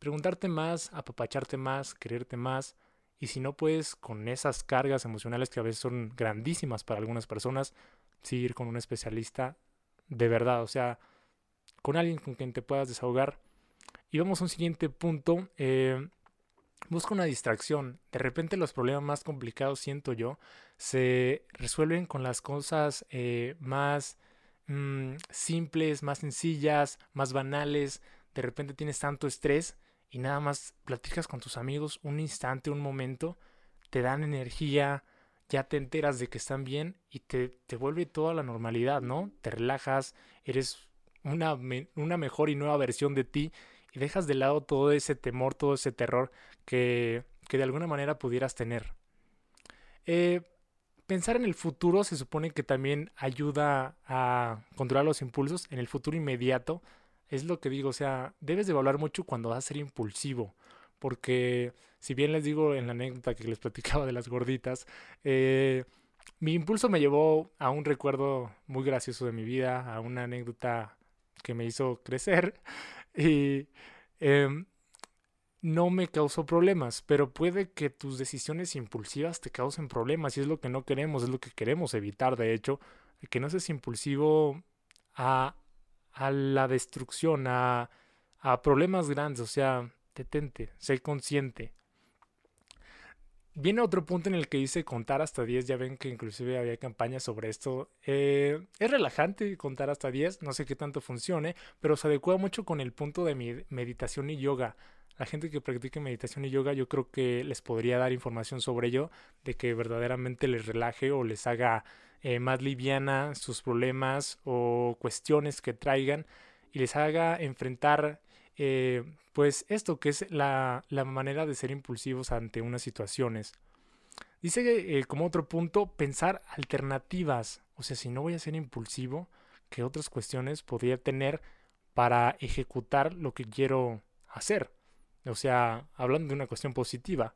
[SPEAKER 1] Preguntarte más, apapacharte más, quererte más. Y si no puedes con esas cargas emocionales que a veces son grandísimas para algunas personas, sí ir con un especialista de verdad, o sea, con alguien con quien te puedas desahogar. Y vamos a un siguiente punto. Eh, busca una distracción. De repente los problemas más complicados, siento yo, se resuelven con las cosas eh, más mm, simples, más sencillas, más banales. De repente tienes tanto estrés y nada más platicas con tus amigos un instante, un momento, te dan energía, ya te enteras de que están bien y te, te vuelve toda la normalidad, ¿no? Te relajas, eres una, una mejor y nueva versión de ti y dejas de lado todo ese temor, todo ese terror que, que de alguna manera pudieras tener. Eh, pensar en el futuro se supone que también ayuda a controlar los impulsos en el futuro inmediato es lo que digo, o sea, debes de evaluar mucho cuando vas a ser impulsivo, porque si bien les digo en la anécdota que les platicaba de las gorditas, eh, mi impulso me llevó a un recuerdo muy gracioso de mi vida, a una anécdota que me hizo crecer y em, no me causó problemas, pero puede que tus decisiones impulsivas te causen problemas y es lo que no queremos, es lo que queremos evitar, de hecho, que no seas impulsivo a a la destrucción, a, a problemas grandes, o sea, detente, sé consciente. Viene otro punto en el que dice contar hasta 10, ya ven que inclusive había campañas sobre esto. Eh, es relajante contar hasta 10, no sé qué tanto funcione, pero se adecua mucho con el punto de meditación y yoga. La gente que practique meditación y yoga yo creo que les podría dar información sobre ello, de que verdaderamente les relaje o les haga eh, más liviana sus problemas o cuestiones que traigan y les haga enfrentar eh, pues esto que es la, manera de ser impulsivos ante unas situaciones. Dice eh, como otro punto, pensar alternativas. O sea, si no voy a ser impulsivo, que otras cuestiones podría tener para ejecutar lo que quiero hacer. O sea, hablando de una cuestión positiva.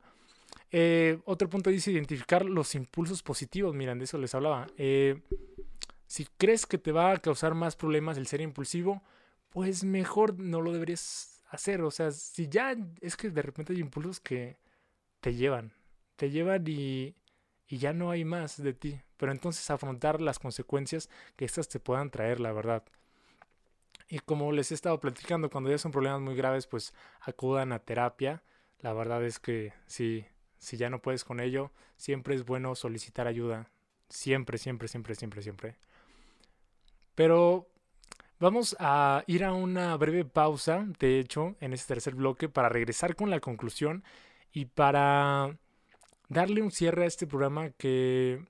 [SPEAKER 1] Eh, otro punto dice identificar los impulsos positivos. Miren, de eso les hablaba. Si crees que te va a causar más problemas el ser impulsivo, pues mejor no lo deberías hacer. O sea, si ya es que de repente hay impulsos que te llevan, te llevan y, y ya no hay más de ti. Pero entonces afrontar las consecuencias que estas te puedan traer, la verdad. Y como les he estado platicando, cuando ya son problemas muy graves, pues acudan a terapia. La verdad es que si, si ya no puedes con ello, siempre es bueno solicitar ayuda. Siempre, siempre, siempre, siempre, siempre. Pero vamos a ir a una breve pausa, de hecho, en este tercer bloque, para regresar con la conclusión y para darle un cierre a este programa que,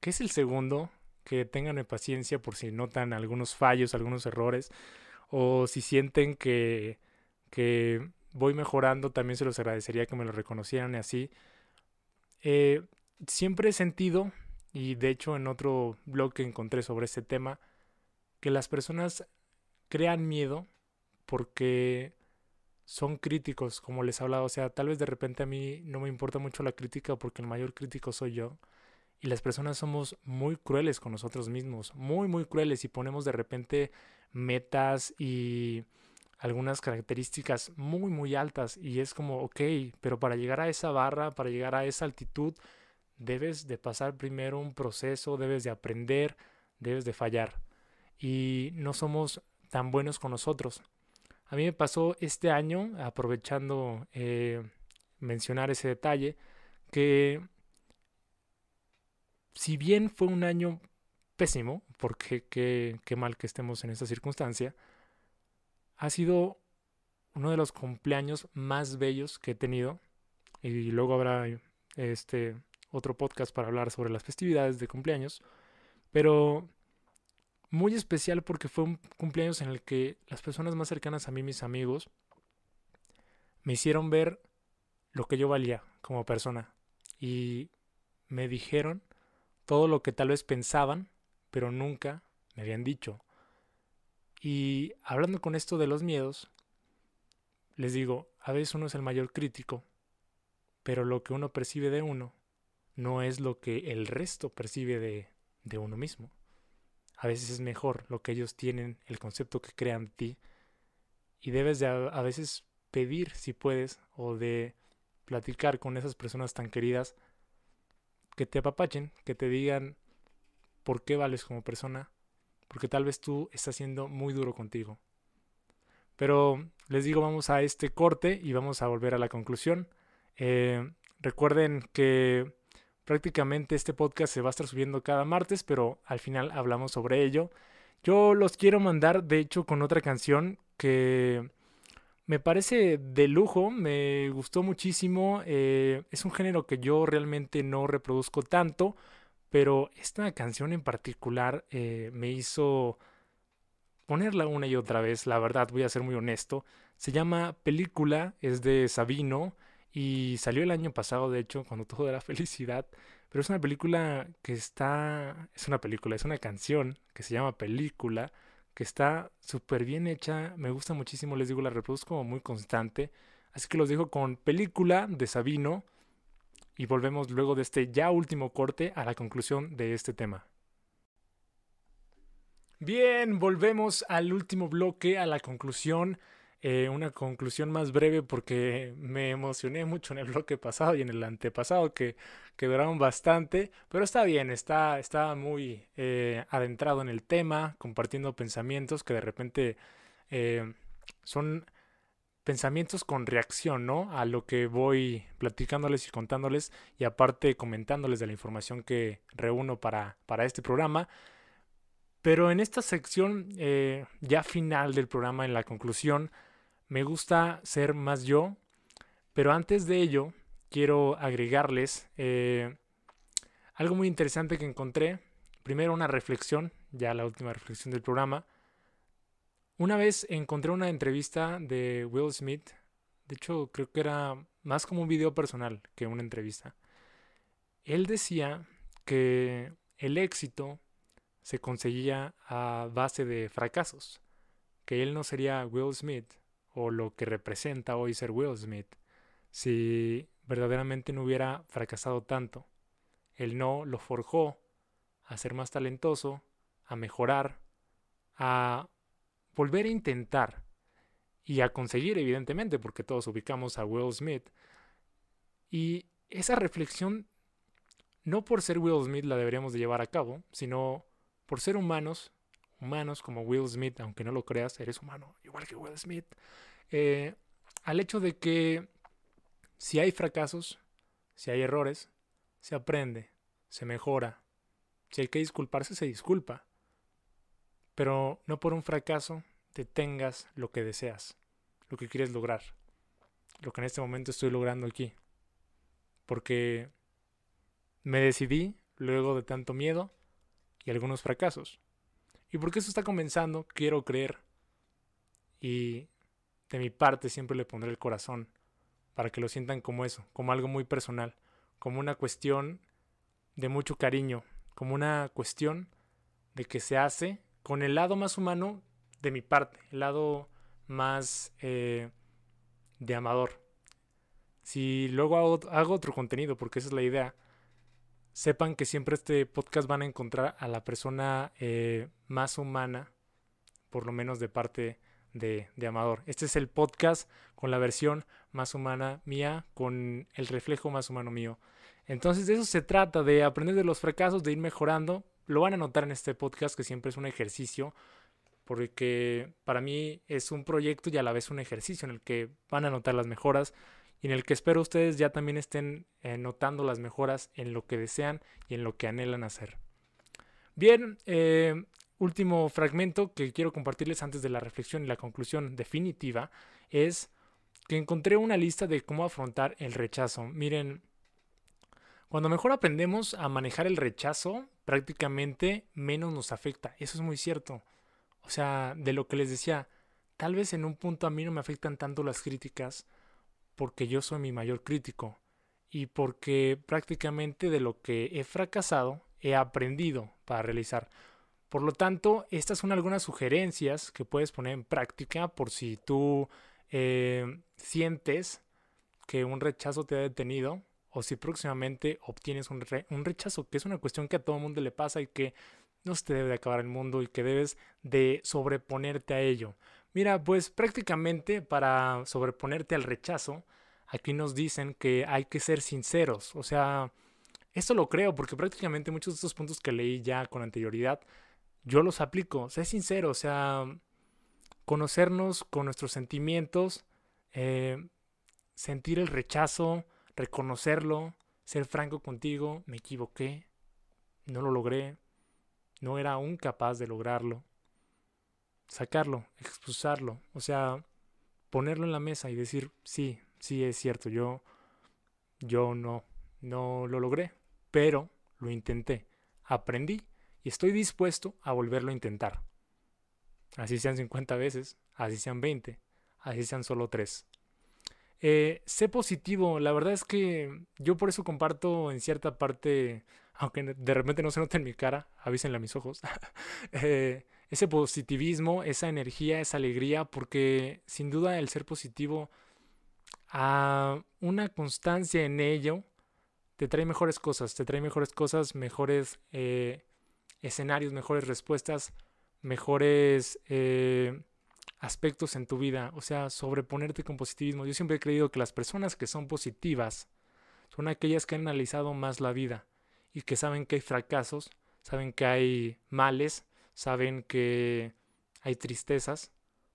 [SPEAKER 1] que es el segundo que tengan paciencia por si notan algunos fallos, algunos errores, o si sienten que, que voy mejorando, también se los agradecería que me lo reconocieran y así. Eh, siempre he sentido, y de hecho en otro blog que encontré sobre este tema, que las personas crean miedo porque son críticos, como les he hablado. O sea, tal vez de repente a mí no me importa mucho la crítica porque el mayor crítico soy yo. Y las personas somos muy crueles con nosotros mismos, muy, muy crueles y ponemos de repente metas y algunas características muy, muy altas y es como, ok, pero para llegar a esa barra, para llegar a esa altitud, debes de pasar primero un proceso, debes de aprender, debes de fallar y no somos tan buenos con nosotros. A mí me pasó este año, aprovechando eh, mencionar ese detalle, que si bien fue un año pésimo, porque qué, qué mal que estemos en esta circunstancia, ha sido uno de los cumpleaños más bellos que he tenido. Y luego habrá este otro podcast para hablar sobre las festividades de cumpleaños. Pero muy especial porque fue un cumpleaños en el que las personas más cercanas a mí, mis amigos, me hicieron ver lo que yo valía como persona. Y me dijeron todo lo que tal vez pensaban, pero nunca me habían dicho. Y hablando con esto de los miedos, les digo, a veces uno es el mayor crítico, pero lo que uno percibe de uno no es lo que el resto percibe de, de uno mismo. A veces es mejor lo que ellos tienen, el concepto que crean de ti, y debes de a, veces pedir, si puedes, o de platicar con esas personas tan queridas que te apapachen, que te digan por qué vales como persona, porque tal vez tú estás siendo muy duro contigo. Pero les digo, vamos a este corte y vamos a volver a la conclusión. Eh, recuerden que prácticamente este podcast se va a estar subiendo cada martes, pero al final hablamos sobre ello. Yo los quiero mandar, de hecho, con otra canción que me parece de lujo, me gustó muchísimo. Eh, es un género que yo realmente no reproduzco tanto, pero esta canción en particular eh, me hizo ponerla una y otra vez, la verdad, voy a ser muy honesto. Se llama Película, es de Sabino y salió el año pasado, de hecho, cuando todo era felicidad. Pero es una película que está... Es una película, es una canción que se llama Película que está súper bien hecha, me gusta muchísimo, les digo, la reproduzco muy constante. Así que los dejo con película de Sabino y volvemos luego de este ya último corte a la conclusión de este tema. Bien, volvemos al último bloque, a la conclusión eh, una conclusión más breve porque me emocioné mucho en el bloque pasado y en el antepasado que, que duraron bastante, pero está bien, está, está muy eh, adentrado en el tema, compartiendo pensamientos que de repente eh, son pensamientos con reacción, ¿no? A lo que voy platicándoles y contándoles y aparte comentándoles de la información que reúno para, para este programa. Pero en esta sección ya final del programa, en la conclusión, me gusta ser más yo, pero antes de ello quiero agregarles eh, algo muy interesante que encontré. Primero una reflexión, ya la última reflexión del programa. Una vez encontré una entrevista de Will Smith, de hecho creo que era más como un video personal que una entrevista. Él decía que el éxito se conseguía a base de fracasos, que él no sería Will Smith o lo que representa hoy ser Will Smith si verdaderamente no hubiera fracasado tanto. El no lo forjó a ser más talentoso, a mejorar, a volver a intentar y a conseguir, evidentemente, porque todos ubicamos a Will Smith. Y esa reflexión, no por ser Will Smith la deberíamos de llevar a cabo, sino por ser humanos, humanos como Will Smith, aunque no lo creas, eres humano, igual que Will Smith, eh, al hecho de que si hay fracasos, si hay errores, se aprende, se mejora. Si hay que disculparse, se disculpa. Pero no por un fracaso detengas lo que deseas, lo que quieres lograr, lo que en este momento estoy logrando aquí. Porque me decidí, luego de tanto miedo y algunos fracasos. Y porque eso está comenzando, quiero creer. Y de mi parte siempre le pondré el corazón para que lo sientan como eso, como algo muy personal, como una cuestión de mucho cariño, como una cuestión de que se hace con el lado más humano de mi parte, el lado más eh, de amador. Si luego hago, otro contenido, porque esa es la idea, sepan que siempre este podcast van a encontrar a la persona eh, más humana, por lo menos de parte de, de, Amador. Este es el podcast con la versión más humana mía, con el reflejo más humano mío. Entonces de eso se trata, de aprender de los fracasos, de ir mejorando. Lo van a notar en este podcast que siempre es un ejercicio porque para mí es un proyecto y a la vez un ejercicio en el que van a notar las mejoras y en el que espero ustedes ya también estén eh, notando las mejoras en lo que desean y en lo que anhelan hacer. Bien, eh, último fragmento que quiero compartirles antes de la reflexión y la conclusión definitiva es que encontré una lista de cómo afrontar el rechazo. Miren, cuando mejor aprendemos a manejar el rechazo, prácticamente menos nos afecta. Eso es muy cierto. O sea, de lo que les decía, tal vez en un punto a mí no me afectan tanto las críticas porque yo soy mi mayor crítico y porque prácticamente de lo que he fracasado he aprendido para realizar. Por lo tanto, estas son algunas sugerencias que puedes poner en práctica por si tú eh, sientes que un rechazo te ha detenido o si próximamente obtienes un, un, rechazo, que es una cuestión que a todo mundo le pasa y que no se te debe de acabar el mundo y que debes de sobreponerte a ello. Mira, pues prácticamente para sobreponerte al rechazo, aquí nos dicen que hay que ser sinceros. O sea, esto lo creo porque prácticamente muchos de estos puntos que leí ya con anterioridad, yo los aplico. Sé sincero, o sea, conocernos con nuestros sentimientos, eh, sentir el rechazo, reconocerlo, ser franco contigo, me equivoqué, no lo logré, no era aún capaz de lograrlo. Sacarlo, expulsarlo, o sea, ponerlo en la mesa y decir, sí, sí es cierto, yo, yo no, no lo logré, pero lo intenté, aprendí y estoy dispuesto a volverlo a intentar. Así sean 50 veces, así sean 20, así sean solo 3. Eh, sé positivo, la verdad es que yo por eso comparto en cierta parte aunque de repente no se nota en mi cara, avísenle a mis ojos, eh, ese positivismo, esa energía, esa alegría, porque sin duda el ser positivo a una constancia en ello te trae mejores cosas, te trae mejores cosas, mejores eh, escenarios, mejores respuestas, mejores eh, aspectos en tu vida, o sea, sobreponerte con positivismo. Yo siempre he creído que las personas que son positivas son aquellas que han analizado más la vida y que saben que hay fracasos, saben que hay males, saben que hay tristezas,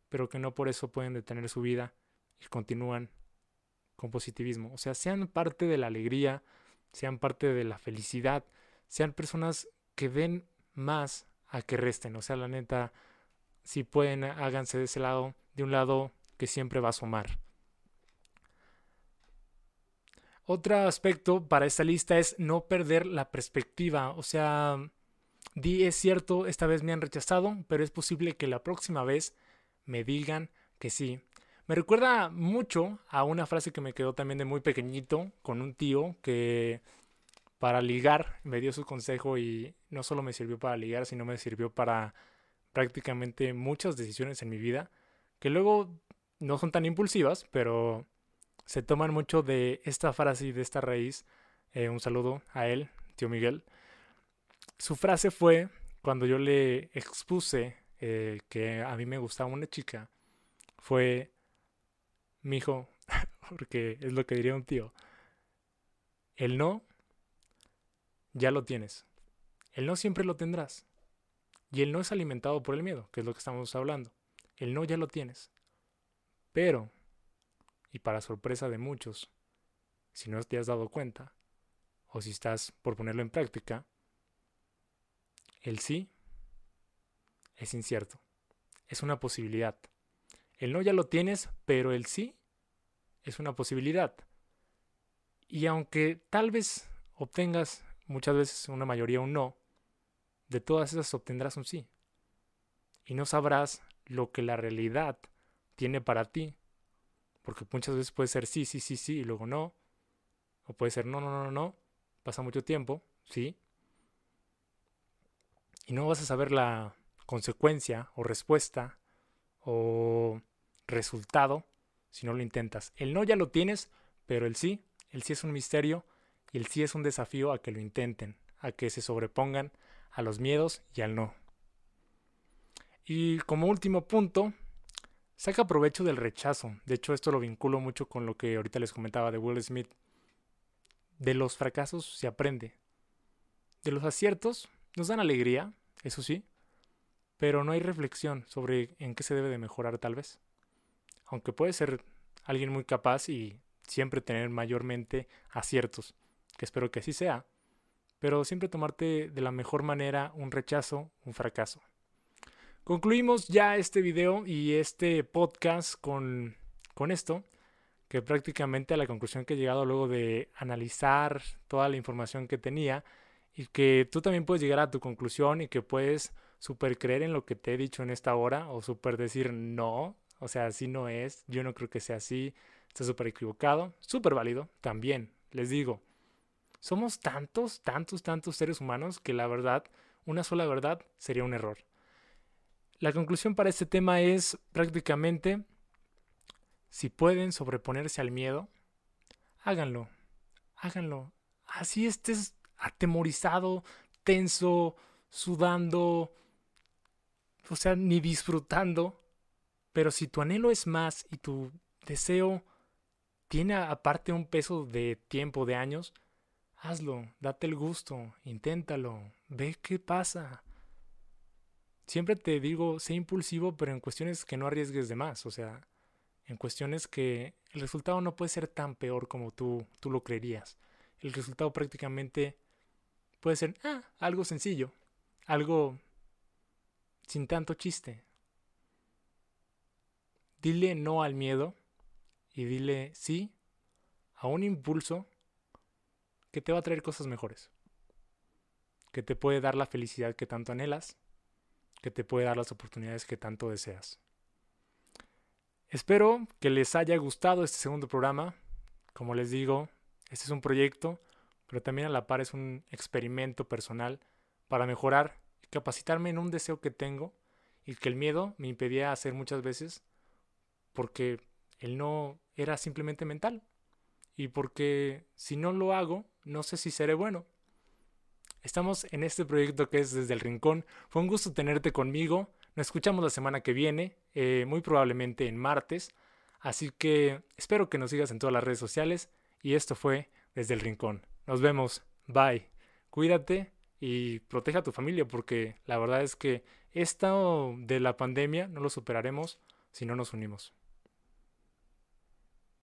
[SPEAKER 1] pero que no por eso pueden detener su vida y continúan con positivismo. O sea, sean parte de la alegría, sean parte de la felicidad, sean personas que den más a que resten. O sea, la neta, si pueden, háganse de ese lado, de un lado que siempre va a sumar. Otro aspecto para esta lista es no perder la perspectiva. O sea, di es cierto, esta vez me han rechazado, pero es posible que la próxima vez me digan que sí. Me recuerda mucho a una frase que me quedó también de muy pequeñito con un tío que para ligar me dio su consejo y no solo me sirvió para ligar, sino me sirvió para prácticamente muchas decisiones en mi vida que luego no son tan impulsivas, pero se toman mucho de esta frase y de esta raíz. Eh, un saludo a él, tío Miguel. Su frase fue cuando yo le expuse eh, que a mí me gustaba una chica, fue, mi hijo, porque es lo que diría un tío, el no ya lo tienes. El no siempre lo tendrás. Y el no es alimentado por el miedo, que es lo que estamos hablando. El no ya lo tienes. Pero, y para sorpresa de muchos, si no te has dado cuenta, o si estás por ponerlo en práctica, el sí es incierto. Es una posibilidad. El no ya lo tienes, pero el sí es una posibilidad. Y aunque tal vez obtengas muchas veces una mayoría un no, de todas esas obtendrás un sí. Y no sabrás lo que la realidad tiene para ti. Porque muchas veces puede ser sí, sí, sí, sí, y luego no. O puede ser no, no, no, no, no. Pasa mucho tiempo, sí. Y no vas a saber la consecuencia o respuesta o resultado si no lo intentas. El no ya lo tienes, pero el sí, el sí es un misterio y el sí es un desafío a que lo intenten, a que se sobrepongan a los miedos y al no. Y como último punto, saca provecho del rechazo. De hecho, esto lo vinculo mucho con lo que ahorita les comentaba de Will Smith. De los fracasos se aprende. De los aciertos nos dan alegría, eso sí, pero no hay reflexión sobre en qué se debe de mejorar tal vez. Aunque puede ser alguien muy capaz y siempre tener mayormente aciertos que espero que así sea, pero siempre tomarte de la mejor manera un rechazo, un fracaso. Concluimos ya este video y este podcast con, con esto, que prácticamente a la conclusión que he llegado luego de analizar toda la información que tenía y que tú también puedes llegar a tu conclusión y que puedes super creer en lo que te he dicho en esta hora o super decir no, o sea, así no es, yo no creo que sea así, está súper equivocado, súper válido también, les digo, somos tantos, tantos, tantos seres humanos que la verdad, una sola verdad sería un error. La conclusión para este tema es prácticamente, si pueden sobreponerse al miedo, háganlo, háganlo. Así estés atemorizado, tenso, sudando, o sea, ni disfrutando. Pero si tu anhelo es más y tu deseo tiene aparte un peso de tiempo, de años, Hazlo, date el gusto, inténtalo, ve qué pasa. Siempre te digo, sé impulsivo, pero en cuestiones que no arriesgues de más, o sea, en cuestiones que el resultado no puede ser tan peor como tú, tú lo creerías. El resultado prácticamente puede ser ah, algo sencillo, algo sin tanto chiste. Dile no al miedo y dile sí a un impulso que te va a traer cosas mejores, que te puede dar la felicidad que tanto anhelas, que te puede dar las oportunidades que tanto deseas. Espero que les haya gustado este segundo programa. Como les digo, este es un proyecto, pero también a la par es un experimento personal para mejorar y capacitarme en un deseo que tengo y que el miedo me impedía hacer muchas veces porque el no era simplemente mental y porque si no lo hago no sé si seré bueno. Estamos en este proyecto que es desde el rincón. Fue un gusto tenerte conmigo. Nos escuchamos la semana que viene, eh, muy probablemente en martes. Así que espero que nos sigas en todas las redes sociales. Y esto fue desde el rincón. Nos vemos. Bye. Cuídate y proteja a tu familia porque la verdad es que esto de la pandemia no lo superaremos si no nos unimos.